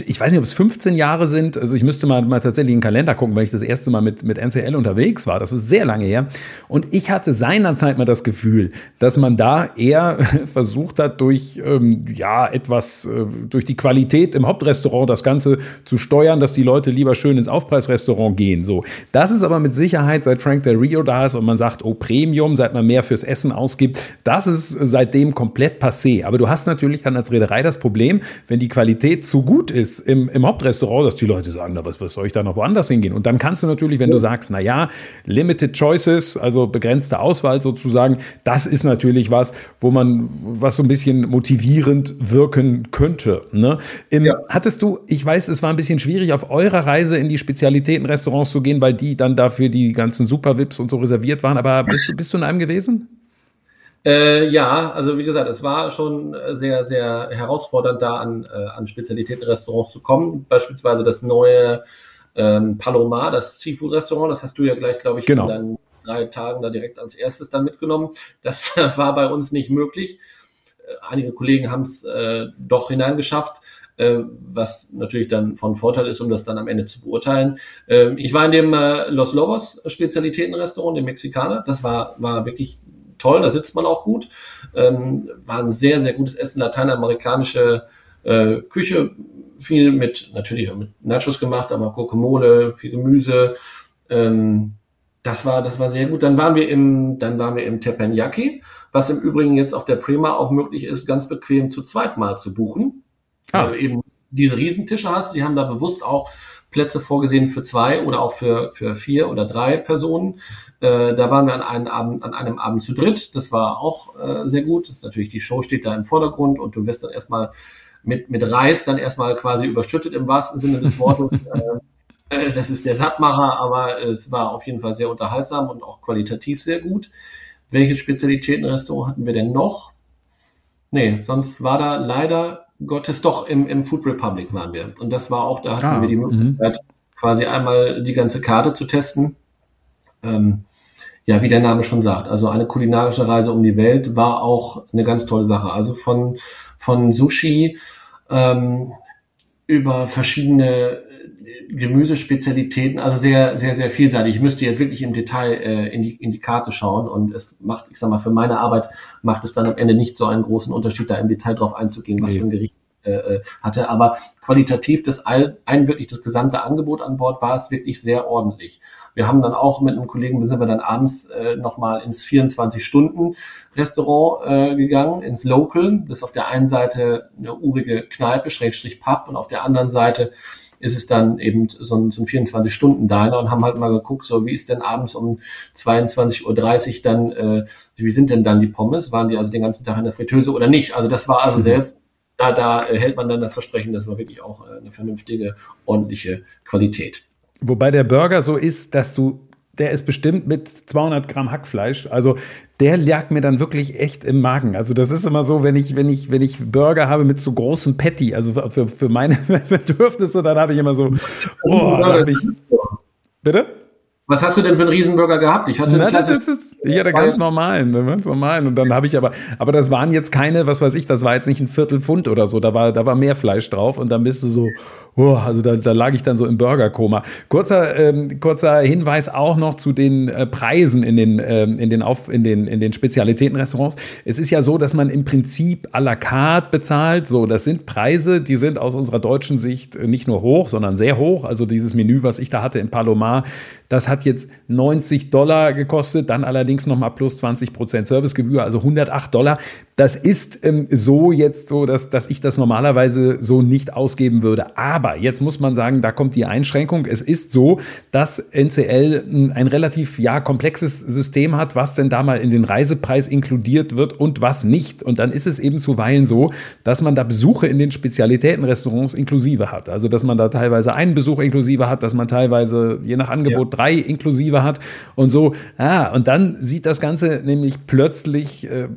ich weiß nicht, ob es 15 Jahre sind, also ich müsste mal, mal tatsächlich in den Kalender gucken, weil ich das erste Mal mit, mit NCL unterwegs war, das war sehr lange her. Und ich hatte seinerzeit mal das Gefühl, dass man da eher (laughs) versucht hat, durch, ähm, ja, etwas, äh, durch die Qualität im Hauptrestaurant das Ganze zu steuern, dass die Leute lieber schön ins Aufpreisrestaurant gehen. So. Das ist aber mit Sicherheit, seit Frank Del Rio da ist und man sagt, oh, Premium, seit man mehr fürs Essen ausgibt, das ist seitdem komplett passé. Aber du hast natürlich dann als Reederei das das Problem, wenn die Qualität zu gut ist im, im Hauptrestaurant, dass die Leute sagen, na, was, was soll ich da noch woanders hingehen? Und dann kannst du natürlich, wenn du sagst, na ja, limited choices, also begrenzte Auswahl sozusagen, das ist natürlich was, wo man, was so ein bisschen motivierend wirken könnte. Ne? Im, ja. Hattest du, ich weiß, es war ein bisschen schwierig, auf eurer Reise in die Spezialitätenrestaurants zu gehen, weil die dann dafür die ganzen Super-Vips und so reserviert waren, aber bist du, bist du in einem gewesen? Äh, ja, also wie gesagt, es war schon sehr, sehr herausfordernd, da an, äh, an Spezialitätenrestaurants zu kommen. Beispielsweise das neue ähm, Palomar, das Seafood-Restaurant, das hast du ja gleich, glaube ich, genau. in deinen drei Tagen da direkt als erstes dann mitgenommen. Das (laughs) war bei uns nicht möglich. Äh, einige Kollegen haben es äh, doch hineingeschafft äh, was natürlich dann von Vorteil ist, um das dann am Ende zu beurteilen. Äh, ich war in dem äh, Los Lobos Spezialitätenrestaurant, dem Mexikaner. Das war, war wirklich toll, da sitzt man auch gut. Ähm, war ein sehr, sehr gutes Essen, lateinamerikanische äh, Küche, viel mit, natürlich mit Nachos gemacht, aber Guacamole, viel Gemüse. Ähm, das war, das war sehr gut. Dann waren wir im, dann waren wir im Teppanyaki, was im Übrigen jetzt auf der Prima auch möglich ist, ganz bequem zu zweit mal zu buchen. Ah. Weil du eben diese Riesentische hast. Die haben da bewusst auch Plätze vorgesehen für zwei oder auch für, für vier oder drei Personen. Äh, da waren wir an einem Abend, an einem Abend zu dritt. Das war auch äh, sehr gut. Das ist natürlich, die Show steht da im Vordergrund und du wirst dann erstmal mit, mit Reis dann erstmal quasi überschüttet im wahrsten Sinne des Wortes. (laughs) Äh, äh, das ist der Sattmacher, aber es war auf jeden Fall sehr unterhaltsam und auch qualitativ sehr gut. Welche Spezialitätenrestaurant hatten wir denn noch? Nee, sonst war da leider Gottes doch im, im Food Republic waren wir. Und das war auch, da hatten ah, wir die Möglichkeit, mh. quasi einmal die ganze Karte zu testen. Ähm, ja, wie der Name schon sagt, also eine kulinarische Reise um die Welt war auch eine ganz tolle Sache. Also von, von Sushi ähm, über verschiedene Gemüsespezialitäten, also sehr, sehr, sehr vielseitig. Ich müsste jetzt wirklich im Detail äh, in, die, in die Karte schauen und es macht, ich sag mal, für meine Arbeit macht es dann am Ende nicht so einen großen Unterschied, da im Detail drauf einzugehen, was nee. für ein Gericht äh, äh, hatte. Aber qualitativ das all, ein wirklich das gesamte Angebot an Bord war es wirklich sehr ordentlich. Wir haben dann auch mit einem Kollegen, sind wir dann abends äh, nochmal ins 24-Stunden-Restaurant äh, gegangen, ins Local. Das ist auf der einen Seite eine urige Kneipe, Schrägstrich Pub und auf der anderen Seite ist es dann eben so ein, so ein 24-Stunden-Diner und haben halt mal geguckt, so wie ist denn abends um 22.30 Uhr dann, äh, wie sind denn dann die Pommes? Waren die also den ganzen Tag in der Fritteuse oder nicht? Also das war also mhm. selbst, da, da äh, hält man dann das Versprechen, das war wirklich auch äh, eine vernünftige, ordentliche Qualität. Wobei der Burger so ist, dass du der ist bestimmt mit 200 Gramm Hackfleisch. Also der lag mir dann wirklich echt im Magen. Also das ist immer so, wenn ich, wenn ich, wenn ich Burger habe mit so großem Patty, also für, für meine (laughs) Bedürfnisse, dann habe ich immer so, oh, da habe ich. Bitte? Was hast du denn für einen Riesenburger gehabt? Ich hatte, Na, das ist, ich hatte ganz normalen, ne, ganz normalen. Und dann habe ich aber, aber das waren jetzt keine, was weiß ich, das war jetzt nicht ein Viertel Pfund oder so. Da war, da war mehr Fleisch drauf und dann bist du so, oh, also da, da lag ich dann so im Burgerkoma. Kurzer, ähm, kurzer Hinweis auch noch zu den äh, Preisen in den, ähm, in den, Auf, in den, in den Spezialitätenrestaurants. Es ist ja so, dass man im Prinzip à la carte bezahlt. So, das sind Preise, die sind aus unserer deutschen Sicht nicht nur hoch, sondern sehr hoch. Also dieses Menü, was ich da hatte in Palomar, das hat jetzt 90 Dollar gekostet, dann allerdings nochmal plus 20 Prozent Servicegebühr, also 108 Dollar. Das ist ähm, so jetzt so, dass, dass ich das normalerweise so nicht ausgeben würde. Aber jetzt muss man sagen, da kommt die Einschränkung. Es ist so, dass NCL ein relativ ja, komplexes System hat, was denn da mal in den Reisepreis inkludiert wird und was nicht. Und dann ist es eben zuweilen so, dass man da Besuche in den Spezialitätenrestaurants inklusive hat. Also dass man da teilweise einen Besuch inklusive hat, dass man teilweise je nach Angebot drei inklusive hat und so. Ah, und dann sieht das Ganze nämlich plötzlich äh,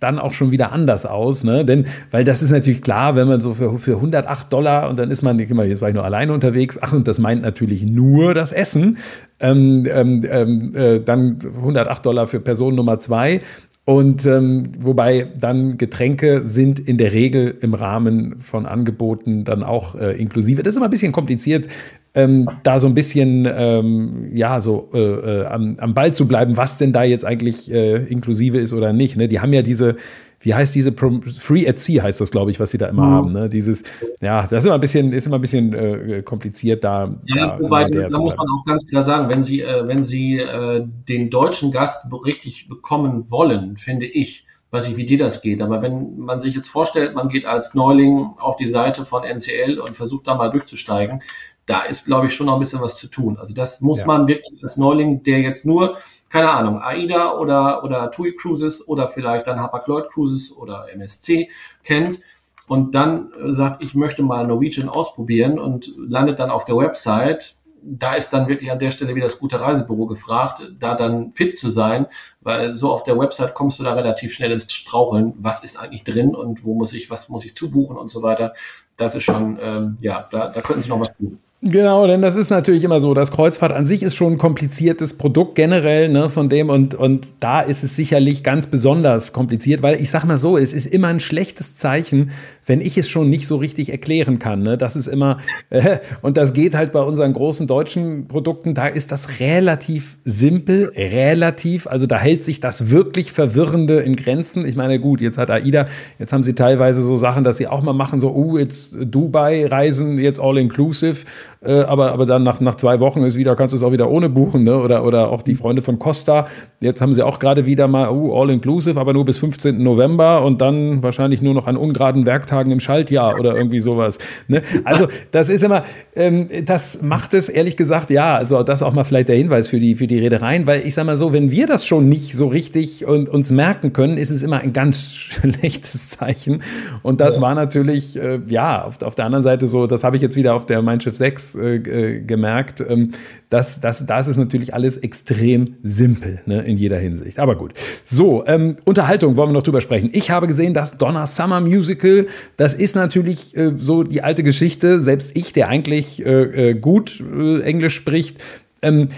dann auch schon wieder anders aus, ne? Denn, weil das ist natürlich klar, wenn man so für, für 108 Dollar und dann ist man, mal, jetzt war ich nur alleine unterwegs, ach, und das meint natürlich nur das Essen, ähm, ähm, ähm, äh, dann 108 Dollar für Person Nummer zwei Und ähm, wobei dann Getränke sind in der Regel im Rahmen von Angeboten dann auch äh, inklusive. Das ist immer ein bisschen kompliziert, ähm, da so ein bisschen ähm, ja so äh, äh, am, am Ball zu bleiben, was denn da jetzt eigentlich äh, inklusive ist oder nicht. Ne? Die haben ja diese wie heißt diese Free at Sea heißt das, glaube ich, was sie da immer mhm. haben. Ne? Dieses, ja, das ist immer ein bisschen, ist immer ein bisschen äh, kompliziert da. Ja, da, wobei, da muss man auch ganz klar sagen, wenn Sie, äh, wenn Sie äh, den deutschen Gast richtig bekommen wollen, finde ich, weiß ich, wie dir das geht, aber wenn man sich jetzt vorstellt, man geht als Neuling auf die Seite von NCL und versucht da mal durchzusteigen, da ist, glaube ich, schon noch ein bisschen was zu tun. Also das muss ja. man wirklich als Neuling, der jetzt nur keine Ahnung, AIDA oder, oder TUI Cruises oder vielleicht dann Hapag-Lloyd Cruises oder MSC kennt und dann sagt, ich möchte mal Norwegian ausprobieren und landet dann auf der Website, da ist dann wirklich an der Stelle wieder das gute Reisebüro gefragt, da dann fit zu sein, weil so auf der Website kommst du da relativ schnell ins Straucheln, was ist eigentlich drin und wo muss ich, was muss ich zubuchen und so weiter. Das ist schon, ähm, ja, da, da könnten sie noch was tun. Genau, denn das ist natürlich immer so. Das Kreuzfahrt an sich ist schon ein kompliziertes Produkt generell, ne, von dem und, und da ist es sicherlich ganz besonders kompliziert, weil ich sag mal so, es ist immer ein schlechtes Zeichen, wenn ich es schon nicht so richtig erklären kann. Ne? Das ist immer, äh, und das geht halt bei unseren großen deutschen Produkten, da ist das relativ simpel, relativ, also da hält sich das wirklich Verwirrende in Grenzen. Ich meine, gut, jetzt hat AIDA, jetzt haben sie teilweise so Sachen, dass sie auch mal machen, so, uh, jetzt Dubai-Reisen, jetzt all inclusive, äh, aber, aber dann nach, nach zwei Wochen ist wieder, kannst du es auch wieder ohne buchen, ne? Oder, oder auch die Freunde von Costa, jetzt haben sie auch gerade wieder mal, uh, all inclusive, aber nur bis 15. November und dann wahrscheinlich nur noch an ungeraden Werktagen Tagen im Schaltjahr oder irgendwie sowas. Ne? Also das ist immer, ähm, das macht es ehrlich gesagt, ja, also das auch mal vielleicht der Hinweis für die, für die Reedereien, weil ich sage mal so, wenn wir das schon nicht so richtig und uns merken können, ist es immer ein ganz (laughs) schlechtes Zeichen. Und das ja. war natürlich, äh, ja, auf, auf der anderen Seite so, das habe ich jetzt wieder auf der Mein Schiff 6 äh, äh, gemerkt, ähm, das, das, das ist natürlich alles extrem simpel ne, in jeder Hinsicht. Aber gut. So, ähm, Unterhaltung wollen wir noch drüber sprechen. Ich habe gesehen, dass Donna Summer Musical das ist natürlich äh, so die alte Geschichte. Selbst ich, der eigentlich äh, äh gut äh, Englisch spricht, ähm,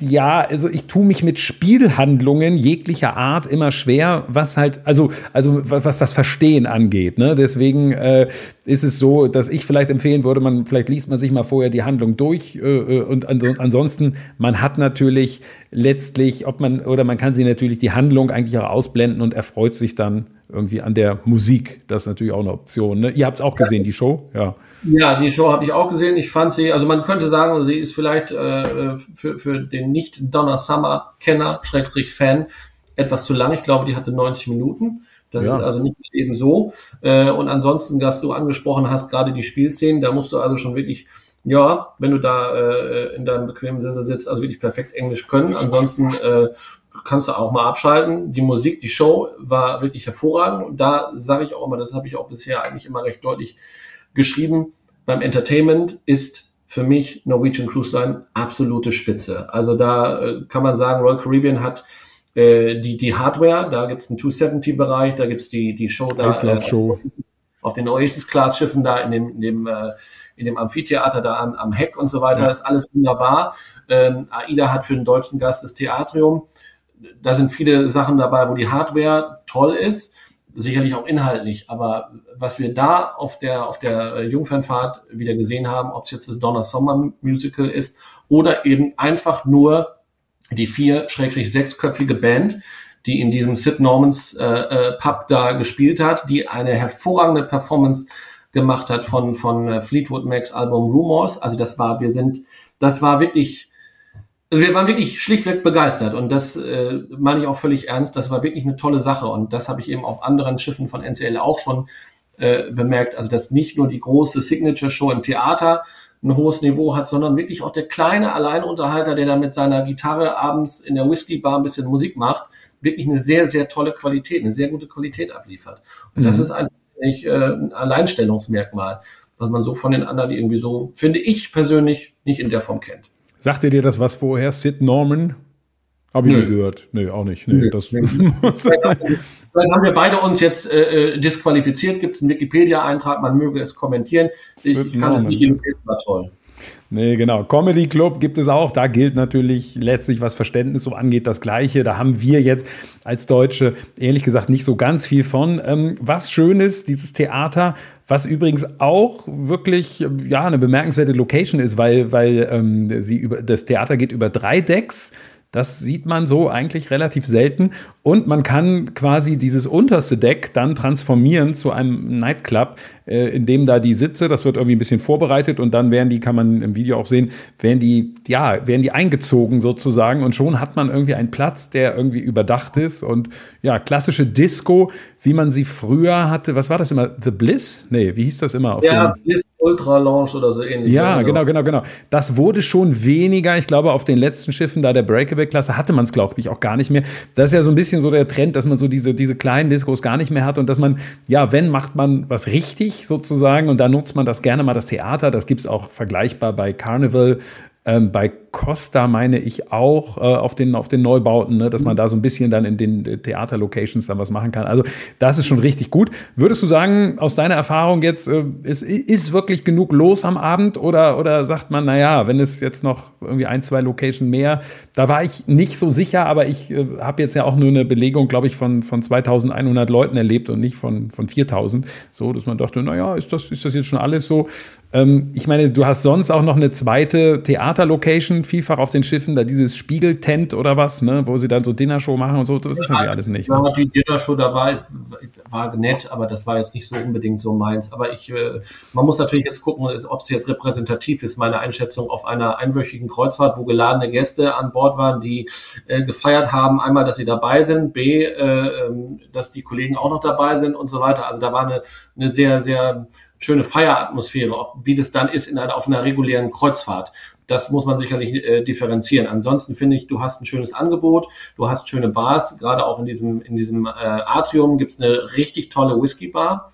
ja, also ich tue mich mit Spielhandlungen jeglicher Art immer schwer, was halt, also, also was das Verstehen angeht. Ne? Deswegen äh, ist es so, dass ich vielleicht empfehlen würde, man, vielleicht liest man sich mal vorher die Handlung durch äh, äh und ansonsten, man hat natürlich letztlich, ob man, oder man kann sie natürlich die Handlung eigentlich auch ausblenden und erfreut sich dann irgendwie an der Musik. Das ist natürlich auch eine Option. Ne? Ihr habt es auch gesehen, die Show? Ja. Ja, die Show habe ich auch gesehen. Ich fand sie, also man könnte sagen, sie ist vielleicht äh, für, für den nicht-Donna Summer-Kenner, Schrägstrich Fan, etwas zu lang. Ich glaube, die hatte 90 Minuten. Das ja. ist also nicht eben so. Äh, und ansonsten, was du angesprochen hast, gerade die Spielszenen, da musst du also schon wirklich, ja, wenn du da äh, in deinem bequemen Sessel sitzt, also wirklich perfekt Englisch können. Ansonsten äh, kannst du auch mal abschalten. Die Musik, die Show war wirklich hervorragend. Und da sage ich auch immer, das habe ich auch bisher eigentlich immer recht deutlich geschrieben. Beim Entertainment ist für mich Norwegian Cruise Line absolute Spitze. Also da äh, kann man sagen, Royal Caribbean hat äh, die, die Hardware, da gibt es einen 270-Bereich, da gibt es die, die Show da äh, Show. auf den Oasis-Class-Schiffen da in dem, in dem äh, in dem Amphitheater da am, am Heck und so weiter, ja. ist alles wunderbar. Ähm, AIDA hat für den deutschen Gast das Theatrium da sind viele Sachen dabei, wo die Hardware toll ist, sicherlich auch inhaltlich, aber was wir da auf der, auf der äh, Jungfernfahrt wieder gesehen haben, ob es jetzt das Donner Sommer Musical ist oder eben einfach nur die vier, schrägstrich sechsköpfige Band, die in diesem Sid Normans äh, äh, Pub da gespielt hat, die eine hervorragende Performance gemacht hat von, von äh, Fleetwood Macs Album Rumors. Also das war, wir sind, das war wirklich also wir waren wirklich schlichtweg begeistert und das äh, meine ich auch völlig ernst. Das war wirklich eine tolle Sache und das habe ich eben auf anderen Schiffen von NCL auch schon äh, bemerkt. Also dass nicht nur die große Signature-Show im Theater ein hohes Niveau hat, sondern wirklich auch der kleine Alleinunterhalter, der da mit seiner Gitarre abends in der Whisky-Bar ein bisschen Musik macht, wirklich eine sehr, sehr tolle Qualität, eine sehr gute Qualität abliefert. Und mhm. das ist einfach nicht, äh, ein Alleinstellungsmerkmal, was man so von den anderen irgendwie so, finde ich persönlich, nicht in der Form kennt. Sagte dir das was vorher? Sid Norman? Habe ich Nö. nie gehört. Nee, auch nicht. Nö. das Dann (laughs) haben wir beide uns jetzt äh, äh disqualifiziert. Gibt es einen Wikipedia-Eintrag, man möge es kommentieren. Ich, ich kann es nicht, war toll. Nee, genau. Comedy Club gibt es auch. Da gilt natürlich letztlich, was Verständnis so angeht, das Gleiche. Da haben wir jetzt als Deutsche ehrlich gesagt nicht so ganz viel von. Ähm, was schön ist, dieses Theater, was übrigens auch wirklich ja eine bemerkenswerte Location ist, weil, weil ähm, sie über das Theater geht über drei Decks. Das sieht man so eigentlich relativ selten. Und man kann quasi dieses unterste Deck dann transformieren zu einem Nightclub, äh, in dem da die Sitze, das wird irgendwie ein bisschen vorbereitet und dann werden die, kann man im Video auch sehen, werden die, ja, werden die eingezogen sozusagen und schon hat man irgendwie einen Platz, der irgendwie überdacht ist und ja, klassische Disco, wie man sie früher hatte. Was war das immer? The Bliss? Nee, wie hieß das immer? Auf ja, Bliss Ultra Launch oder so ähnlich. Ja, genau, genau, genau. Das wurde schon weniger. Ich glaube, auf den letzten Schiffen da der Breakaway-Klasse hatte man es, glaube ich, auch gar nicht mehr. Das ist ja so ein bisschen so der Trend, dass man so diese, diese kleinen Discos gar nicht mehr hat und dass man, ja, wenn, macht man was richtig sozusagen und da nutzt man das gerne mal das Theater. Das gibt es auch vergleichbar bei Carnival ähm, bei Costa meine ich auch äh, auf, den, auf den Neubauten, ne, dass man da so ein bisschen dann in den Theaterlocations dann was machen kann. Also das ist schon richtig gut. Würdest du sagen, aus deiner Erfahrung jetzt, äh, ist, ist wirklich genug los am Abend oder, oder sagt man, naja, wenn es jetzt noch irgendwie ein, zwei Location mehr, da war ich nicht so sicher, aber ich äh, habe jetzt ja auch nur eine Belegung, glaube ich, von, von 2100 Leuten erlebt und nicht von, von 4000. So, dass man dachte, naja, ist das, ist das jetzt schon alles so? Ähm, ich meine, du hast sonst auch noch eine zweite Theaterlocation, vielfach auf den Schiffen, da dieses Spiegeltent oder was, ne, wo sie dann so Dinnershow machen und so, das ist natürlich alles nicht. Ja, ne? die Dinnershow da war, war nett, aber das war jetzt nicht so unbedingt so meins. Aber ich, äh, man muss natürlich jetzt gucken, ob es jetzt repräsentativ ist, meine Einschätzung auf einer einwöchigen Kreuzfahrt, wo geladene Gäste an Bord waren, die äh, gefeiert haben, einmal, dass sie dabei sind, B, äh, ähm, dass die Kollegen auch noch dabei sind und so weiter. Also da war eine, eine sehr, sehr schöne Feieratmosphäre, wie das dann ist in einer, auf einer regulären Kreuzfahrt. Das muss man sicherlich äh, differenzieren. Ansonsten finde ich, du hast ein schönes Angebot, du hast schöne Bars, gerade auch in diesem, in diesem äh, Atrium gibt es eine richtig tolle Whisky-Bar.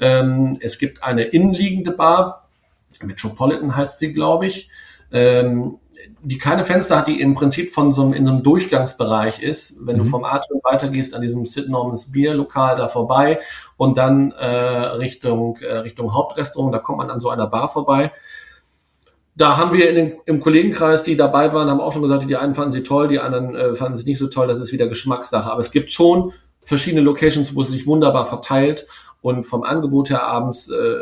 Ähm, es gibt eine innenliegende Bar, Metropolitan heißt sie, glaube ich. Ähm, die keine Fenster hat, die im Prinzip von so einem, in so einem Durchgangsbereich ist. Wenn mhm. du vom Atrium weitergehst an diesem Sid Normans Bier Lokal da vorbei und dann äh, Richtung, äh, Richtung Hauptrestaurant, da kommt man an so einer Bar vorbei. Da haben wir den, im Kollegenkreis, die dabei waren, haben auch schon gesagt, die einen fanden sie toll, die anderen äh, fanden sie nicht so toll. Das ist wieder Geschmackssache. Aber es gibt schon verschiedene Locations, wo es sich wunderbar verteilt. Und vom Angebot her abends, äh,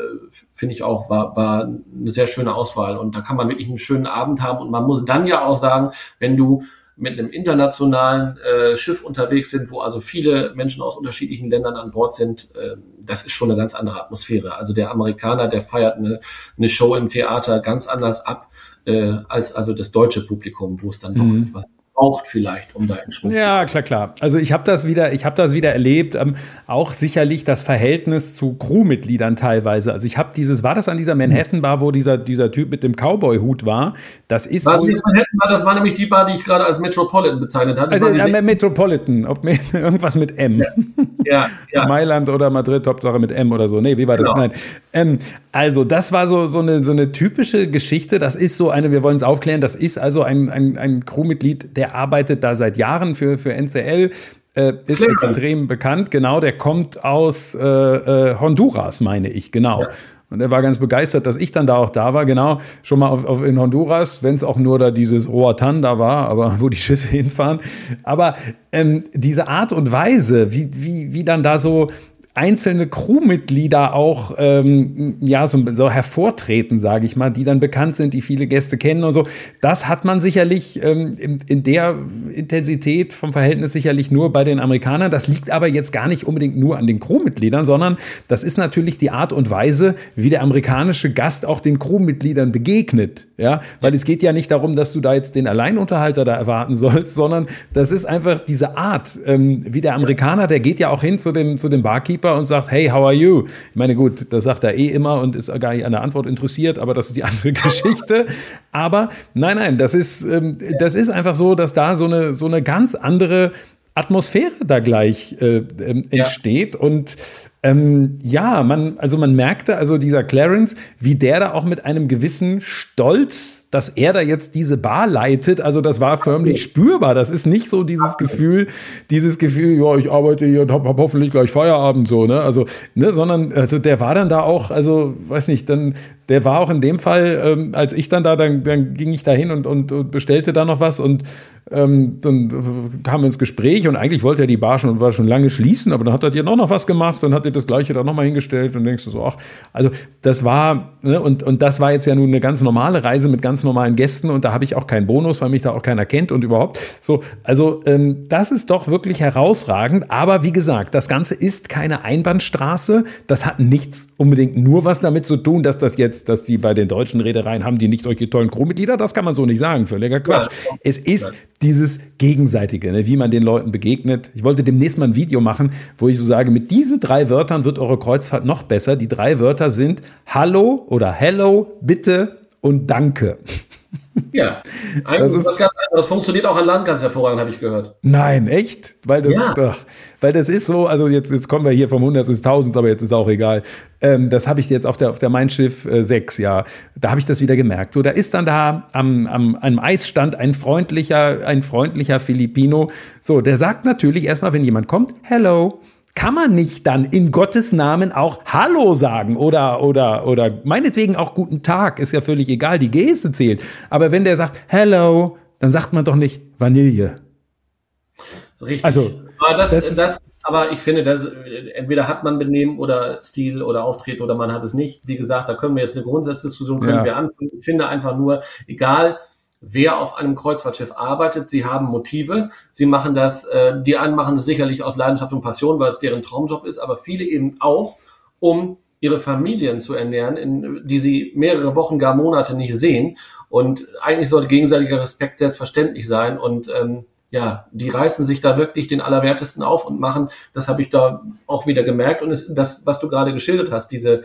finde ich auch, war, war eine sehr schöne Auswahl. Und da kann man wirklich einen schönen Abend haben. Und man muss dann ja auch sagen, wenn du mit einem internationalen äh, Schiff unterwegs sind, wo also viele Menschen aus unterschiedlichen Ländern an Bord sind, äh, das ist schon eine ganz andere Atmosphäre. Also der Amerikaner, der feiert eine, eine Show im Theater ganz anders ab äh, als also das deutsche Publikum, wo es dann doch mhm. etwas braucht vielleicht, um da in Schwung Ja, klar, klar. Also ich habe das wieder, ich habe das wieder erlebt. Ähm, auch sicherlich das Verhältnis zu Crewmitgliedern teilweise. Also ich habe dieses, war das an dieser Manhattan Bar, wo dieser dieser Typ mit dem Cowboy-Hut war? Das ist was Manhattan Bar, das war nämlich die Bar, die ich gerade als Metropolitan bezeichnet hatte. Also, äh, Metropolitan, ob mit, (laughs) irgendwas mit M. Ja. ja, ja. Mailand oder Madrid, Hauptsache mit M oder so. Nee, wie war das? Genau. Nein. Ähm, also das war so so eine so eine typische Geschichte. Das ist so eine, wir wollen es aufklären. Das ist also ein ein, ein Crewmitglied, der arbeitet da seit Jahren für, für NCL. Äh, ist Clemens. extrem bekannt, genau, der kommt aus äh, äh, Honduras, meine ich, genau. Ja. Und er war ganz begeistert, dass ich dann da auch da war, genau, schon mal auf, auf in Honduras, wenn es auch nur da dieses Roatan da war, aber (laughs) wo die Schiffe hinfahren. Aber ähm, diese Art und Weise, wie, wie, wie dann da so einzelne Crewmitglieder auch ähm, ja so, so hervortreten, sage ich mal, die dann bekannt sind, die viele Gäste kennen und so. Das hat man sicherlich ähm, in, in, der Intensität vom Verhältnis sicherlich nur bei den Amerikanern. Das liegt aber jetzt gar nicht unbedingt nur an den Crewmitgliedern, sondern das ist natürlich die Art und Weise, wie der amerikanische Gast auch den Crewmitgliedern begegnet. Ja, weil es geht ja nicht darum, dass du da jetzt den Alleinunterhalter da erwarten sollst, sondern das ist einfach diese Art, ähm, wie der Amerikaner, der geht ja auch hin zu dem zu dem Barkeeper Keeper und sagt, hey, how are you? Ich meine, gut, das sagt er eh immer und ist gar nicht an der Antwort interessiert, aber das ist die (laughs) andere Geschichte. Aber nein, nein, das ist, ähm, das ist einfach so, dass da so eine, so eine ganz andere Atmosphäre da gleich äh, ähm, entsteht. Ja. Und Ähm, ja, man, also man merkte, also dieser Clarence, wie der da auch mit einem gewissen Stolz dass er da jetzt diese Bar leitet, also das war förmlich spürbar. Das ist nicht so dieses Gefühl, dieses Gefühl, ja, ich arbeite hier und habe hab hoffentlich gleich Feierabend so, ne? Also, ne, sondern also der war dann da auch, also weiß nicht, dann der war auch in dem Fall, ähm, als ich dann da, dann, dann ging ich da hin und, und, und bestellte da noch was und ähm, dann kam wir ins Gespräch und eigentlich wollte er die Bar schon, war schon lange schließen, aber dann hat er dir noch, noch was gemacht und hat dir das Gleiche da nochmal hingestellt und denkst du so, ach, also das war, ne, und, und das war jetzt ja nun eine ganz normale Reise mit ganz normalen Gästen und da habe ich auch keinen Bonus, weil mich da auch keiner kennt und überhaupt. So, also ähm, das ist doch wirklich herausragend, aber wie gesagt, das Ganze ist keine Einbahnstraße, das hat nichts unbedingt nur was damit zu tun, dass das jetzt, dass die bei den deutschen Reedereien haben, die nicht solche tollen Crewmitglieder, das kann man so nicht sagen, völliger Quatsch. Ja, es ist dieses Gegenseitige, ne, wie man den Leuten begegnet. Ich wollte demnächst mal ein Video machen, wo ich so sage, mit diesen drei Wörtern wird eure Kreuzfahrt noch besser. Die drei Wörter sind Hallo oder Hello, bitte und Danke. Ja, das, ist, das, das funktioniert auch an Land ganz hervorragend, habe ich gehört. Nein, echt? Weil das, ja. ach, weil das ist so, also jetzt, jetzt kommen wir hier vom 100 ins 1000, aber jetzt ist auch egal. Ähm, das habe ich jetzt auf der, auf der Mein Schiff äh, 6, ja, da habe ich das wieder gemerkt. So, da ist dann da am, am, am Eisstand ein freundlicher, ein freundlicher Filipino. So, der sagt natürlich erstmal, wenn jemand kommt, hello kann man nicht dann in Gottes Namen auch Hallo sagen oder, oder, oder meinetwegen auch Guten Tag, ist ja völlig egal, die Geste zählt. Aber wenn der sagt Hello, dann sagt man doch nicht Vanille. Richtig. Also, aber, das, das, das aber ich finde, das, entweder hat man Benehmen oder Stil oder Auftreten oder man hat es nicht. Wie gesagt, da können wir jetzt eine Grundsatzdiskussion können ja. wir anfangen. Ich finde einfach nur, egal, wer auf einem Kreuzfahrtschiff arbeitet. Sie haben Motive. Sie machen das, äh, die einen machen das sicherlich aus Leidenschaft und Passion, weil es deren Traumjob ist, aber viele eben auch, um ihre Familien zu ernähren, in, die sie mehrere Wochen, gar Monate nicht sehen. Und eigentlich sollte gegenseitiger Respekt selbstverständlich sein. Und ähm, ja, die reißen sich da wirklich den Allerwertesten auf und machen, das habe ich da auch wieder gemerkt. Und es, das, was du gerade geschildert hast, diese,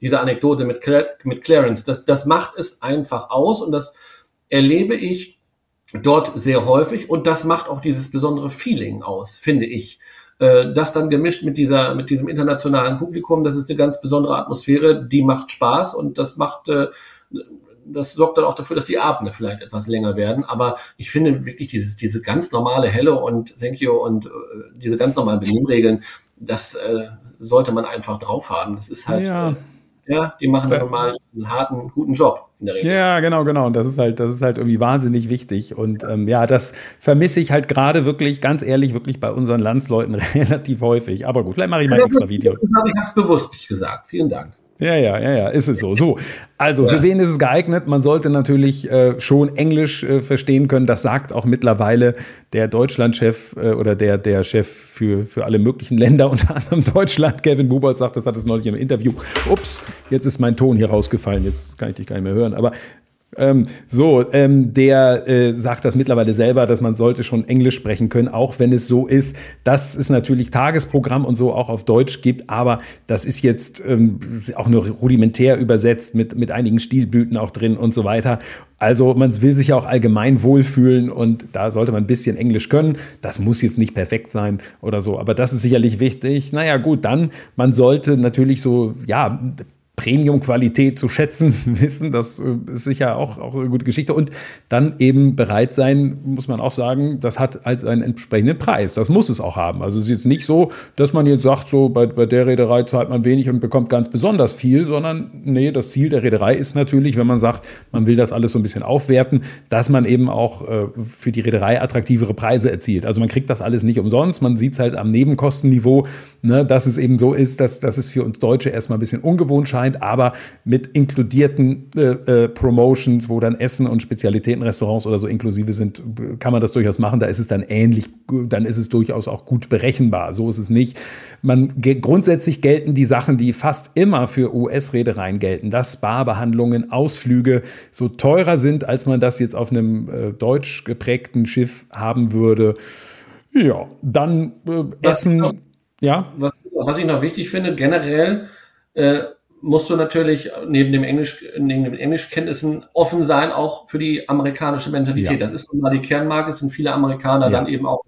diese Anekdote mit, mit Clarence, das, das macht es einfach aus und das erlebe ich dort sehr häufig und das macht auch dieses besondere Feeling aus, finde ich. Äh, das dann gemischt mit dieser, mit diesem internationalen Publikum, das ist eine ganz besondere Atmosphäre, die macht Spaß und das macht, äh, das sorgt dann auch dafür, dass die Abende vielleicht etwas länger werden. Aber ich finde wirklich dieses, diese ganz normale Hello und Thank you und äh, diese ganz normalen Benimmregeln, das sollte man einfach drauf haben. Das ist halt, ja. Ja, die machen ja. normal einen harten, guten Job in der Regel. Ja, genau, genau. Und das ist halt, das ist halt irgendwie wahnsinnig wichtig. Und ähm, ja, das vermisse ich halt gerade wirklich, ganz ehrlich, wirklich bei unseren Landsleuten (laughs) relativ häufig. Aber gut, vielleicht mache ich mal ein extra Video. Ich habe es bewusst nicht gesagt. Vielen Dank. Ja, ja, ja, ja, ist es so. So, also ja. für wen ist es geeignet? Man sollte natürlich äh, schon Englisch äh, verstehen können. Das sagt auch mittlerweile der Deutschlandchef äh, oder der, der Chef für, für alle möglichen Länder, (laughs) unter anderem Deutschland, Kevin Bubert, sagt, das hat es neulich im Interview. Ups, jetzt ist mein Ton hier rausgefallen, jetzt kann ich dich gar nicht mehr hören. Aber ähm, so, ähm, der äh, sagt das mittlerweile selber, dass man sollte schon Englisch sprechen können, auch wenn es so ist, dass es natürlich Tagesprogramm und so auch auf Deutsch gibt, aber das ist jetzt ähm, auch nur rudimentär übersetzt mit, mit einigen Stilblüten auch drin und so weiter. Also man will sich ja auch allgemein wohlfühlen und da sollte man ein bisschen Englisch können. Das muss jetzt nicht perfekt sein oder so, aber das ist sicherlich wichtig. Naja gut, dann, man sollte natürlich so, ja, Premium-Qualität zu schätzen (laughs) wissen. Das äh, ist sicher auch, auch eine gute Geschichte. Und dann eben bereit sein, muss man auch sagen, das hat halt einen entsprechenden Preis. Das muss es auch haben. Also es ist jetzt nicht so, dass man jetzt sagt, so bei, bei der Reederei zahlt man wenig und bekommt ganz besonders viel, sondern nee, das Ziel der Reederei ist natürlich, wenn man sagt, man will das alles so ein bisschen aufwerten, dass man eben auch äh, für die Reederei attraktivere Preise erzielt. Also man kriegt das alles nicht umsonst. Man sieht es halt am Nebenkostenniveau, ne, dass es eben so ist, dass, dass es für uns Deutsche erstmal ein bisschen ungewohnt scheint scheint, aber mit inkludierten äh, äh, Promotions, wo dann Essen und Spezialitätenrestaurants oder so inklusive sind, kann man das durchaus machen. Da ist es dann ähnlich, dann ist es durchaus auch gut berechenbar. So ist es nicht. Man, grundsätzlich gelten die Sachen, die fast immer für US-Reedereien gelten, dass Barbehandlungen, Ausflüge so teurer sind, als man das jetzt auf einem äh, deutsch geprägten Schiff haben würde. Ja, dann äh, Essen. Noch, ja. Was, was, ich noch wichtig finde, generell äh, musst du natürlich neben dem Englisch, neben den Englischkenntnissen offen sein, auch für die amerikanische Mentalität. Ja. Das ist nun mal die Kernmarke, es sind viele Amerikaner ja. dann eben auch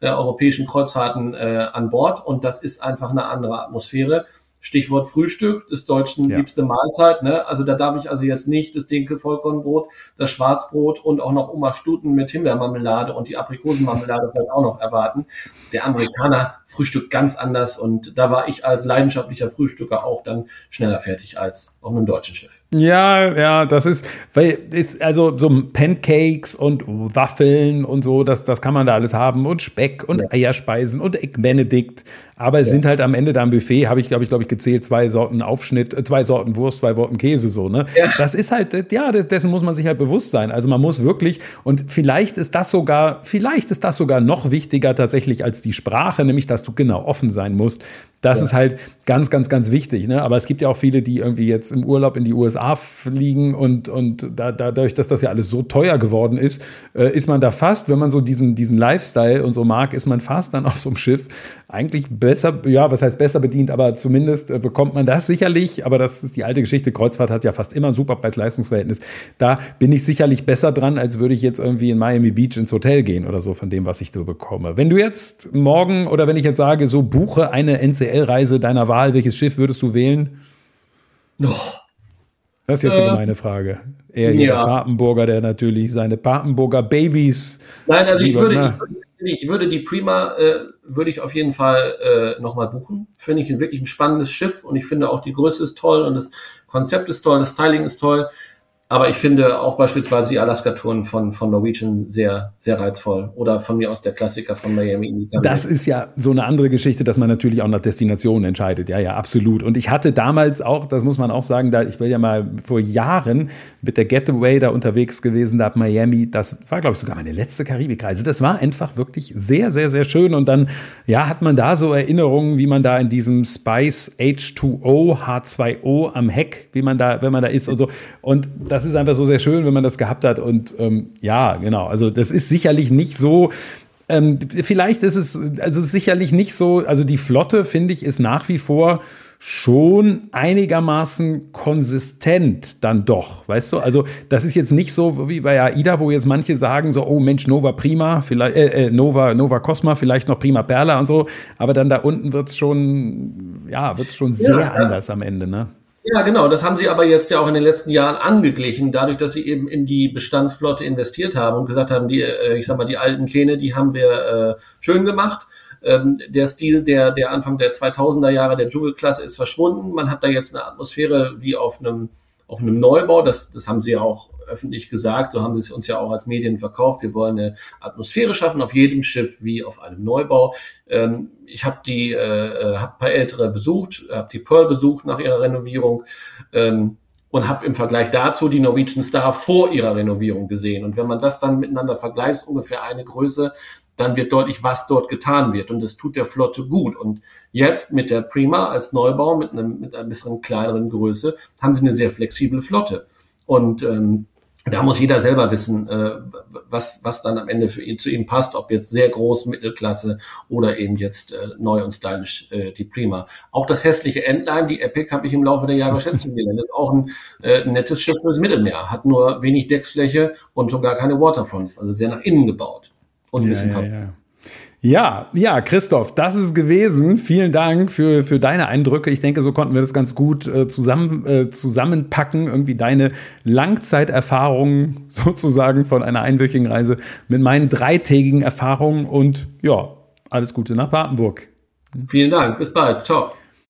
äh, europäischen Kreuzfahrten äh, an Bord und das ist einfach eine andere Atmosphäre. Stichwort Frühstück, des Deutschen ja. liebste Mahlzeit. Ne? Also da darf ich also jetzt nicht das Dinkel-Vollkornbrot, das Schwarzbrot und auch noch Oma Stuten mit Himbeermarmelade und die Aprikosenmarmelade (laughs) vielleicht auch noch erwarten. Der Amerikaner frühstückt ganz anders und da war ich als leidenschaftlicher Frühstücker auch dann schneller fertig als auf einem deutschen Schiff. Ja, ja, das ist, weil ist also so Pancakes und Waffeln und so, das, das kann man da alles haben und Speck und ja. Eierspeisen und Egg Benedict. Aber es ja. sind halt am Ende da im Buffet, habe ich, glaube ich, glaube ich, gezählt, zwei Sorten Aufschnitt, äh, zwei Sorten Wurst, zwei Sorten Käse, so, ne? Ja. Das ist halt, ja, dessen muss man sich halt bewusst sein. Also man muss wirklich, und vielleicht ist das sogar, vielleicht ist das sogar noch wichtiger tatsächlich als die Sprache, nämlich, dass du genau offen sein musst. Das ja. ist halt ganz, ganz, ganz wichtig, ne? Aber es gibt ja auch viele, die irgendwie jetzt im Urlaub in die USA fliegen und, und da, dadurch, dass das ja alles so teuer geworden ist, äh, ist man da fast, wenn man so diesen, diesen Lifestyle und so mag, ist man fast dann (laughs) auf so einem Schiff eigentlich besser, ja, was heißt besser bedient, aber zumindest äh, bekommt man das sicherlich, aber das ist die alte Geschichte, Kreuzfahrt hat ja fast immer ein super Preis-Leistungs-Verhältnis. Da bin ich sicherlich besser dran, als würde ich jetzt irgendwie in Miami Beach ins Hotel gehen oder so von dem, was ich da bekomme. Wenn du jetzt morgen oder wenn ich jetzt sage, so buche eine NCL-Reise deiner Wahl, welches Schiff würdest du wählen? Oh. Das ist jetzt äh, meine Frage. Er hier ja. der Papenburger, der natürlich seine Papenburger Babys. Nein, also ich würde, ne? ich würde, ich würde, die Prima äh, würde ich auf jeden Fall äh, nochmal buchen. Finde ich wirklich ein spannendes Schiff und ich finde auch die Größe ist toll und das Konzept ist toll, das Styling ist toll. Aber ich finde auch beispielsweise die Alaska-Touren von, von Norwegian sehr, sehr reizvoll. Oder von mir aus der Klassiker von Miami. Das ist ja so eine andere Geschichte, dass man natürlich auch nach Destinationen entscheidet. Ja, ja, absolut. Und ich hatte damals auch, das muss man auch sagen, da ich war ja mal vor Jahren mit der Getaway da unterwegs gewesen, da ab Miami. Das war, glaube ich, sogar meine letzte Karibikreise. Das war einfach wirklich sehr, sehr, sehr schön. Und dann, ja, hat man da so Erinnerungen, wie man da in diesem Spice H2O, H2O am Heck, wie man da, wenn man da ist und so. Und das das ist einfach so sehr schön, wenn man das gehabt hat. Und ähm, ja, genau. Also das ist sicherlich nicht so. Ähm, vielleicht ist es also sicherlich nicht so. Also die Flotte finde ich ist nach wie vor schon einigermaßen konsistent dann doch, weißt du? Also das ist jetzt nicht so wie bei AIDA, wo jetzt manche sagen so, oh Mensch, Nova Prima, vielleicht äh, äh, Nova Nova Cosma, vielleicht noch Prima Perla und so, aber dann da unten wird es schon, ja, wird es schon sehr ja, anders am Ende, ne? Ja, genau. Das haben sie aber jetzt ja auch in den letzten Jahren angeglichen, dadurch, dass sie eben in die Bestandsflotte investiert haben und gesagt haben, die, äh, ich sag mal, die alten Kähne, die haben wir äh, schön gemacht. Ähm, der Stil der, der Anfang der 2000er Jahre der Jewel-Klasse ist verschwunden. Man hat da jetzt eine Atmosphäre wie auf einem, auf einem Neubau. Das, das haben sie ja auch öffentlich gesagt, so haben sie es uns ja auch als Medien verkauft. Wir wollen eine Atmosphäre schaffen auf jedem Schiff wie auf einem Neubau. Ähm, ich habe die, äh, äh hab ein paar ältere besucht, habe die Pearl besucht nach ihrer Renovierung. Ähm, und habe im Vergleich dazu die Norwegian Star vor ihrer Renovierung gesehen. Und wenn man das dann miteinander vergleicht, ungefähr eine Größe, dann wird deutlich, was dort getan wird. Und das tut der Flotte gut. Und jetzt mit der Prima als Neubau, mit, einem, mit einer besseren, kleineren Größe, haben sie eine sehr flexible Flotte. Und ähm, da muss jeder selber wissen, äh, was, was dann am Ende für ihn, zu ihm passt, ob jetzt sehr groß, Mittelklasse oder eben jetzt äh, neu und stylisch äh, die Prima. Auch das hässliche Endline, die Epic, habe ich im Laufe der Jahre schätzen gelernt. Ist auch ein äh, nettes Schiff fürs Mittelmeer, hat nur wenig Decksfläche und schon gar keine Waterfronts, also sehr nach innen gebaut und ein bisschen ja, ja. Ja, ja, Christoph, das ist gewesen. Vielen Dank für, für deine Eindrücke. Ich denke, so konnten wir das ganz gut äh, zusammen, äh, zusammenpacken. Irgendwie deine Langzeiterfahrungen (laughs) sozusagen von einer einwöchigen Reise mit meinen dreitägigen Erfahrungen und ja, alles Gute nach Papenburg. Vielen Dank. Bis bald. Ciao.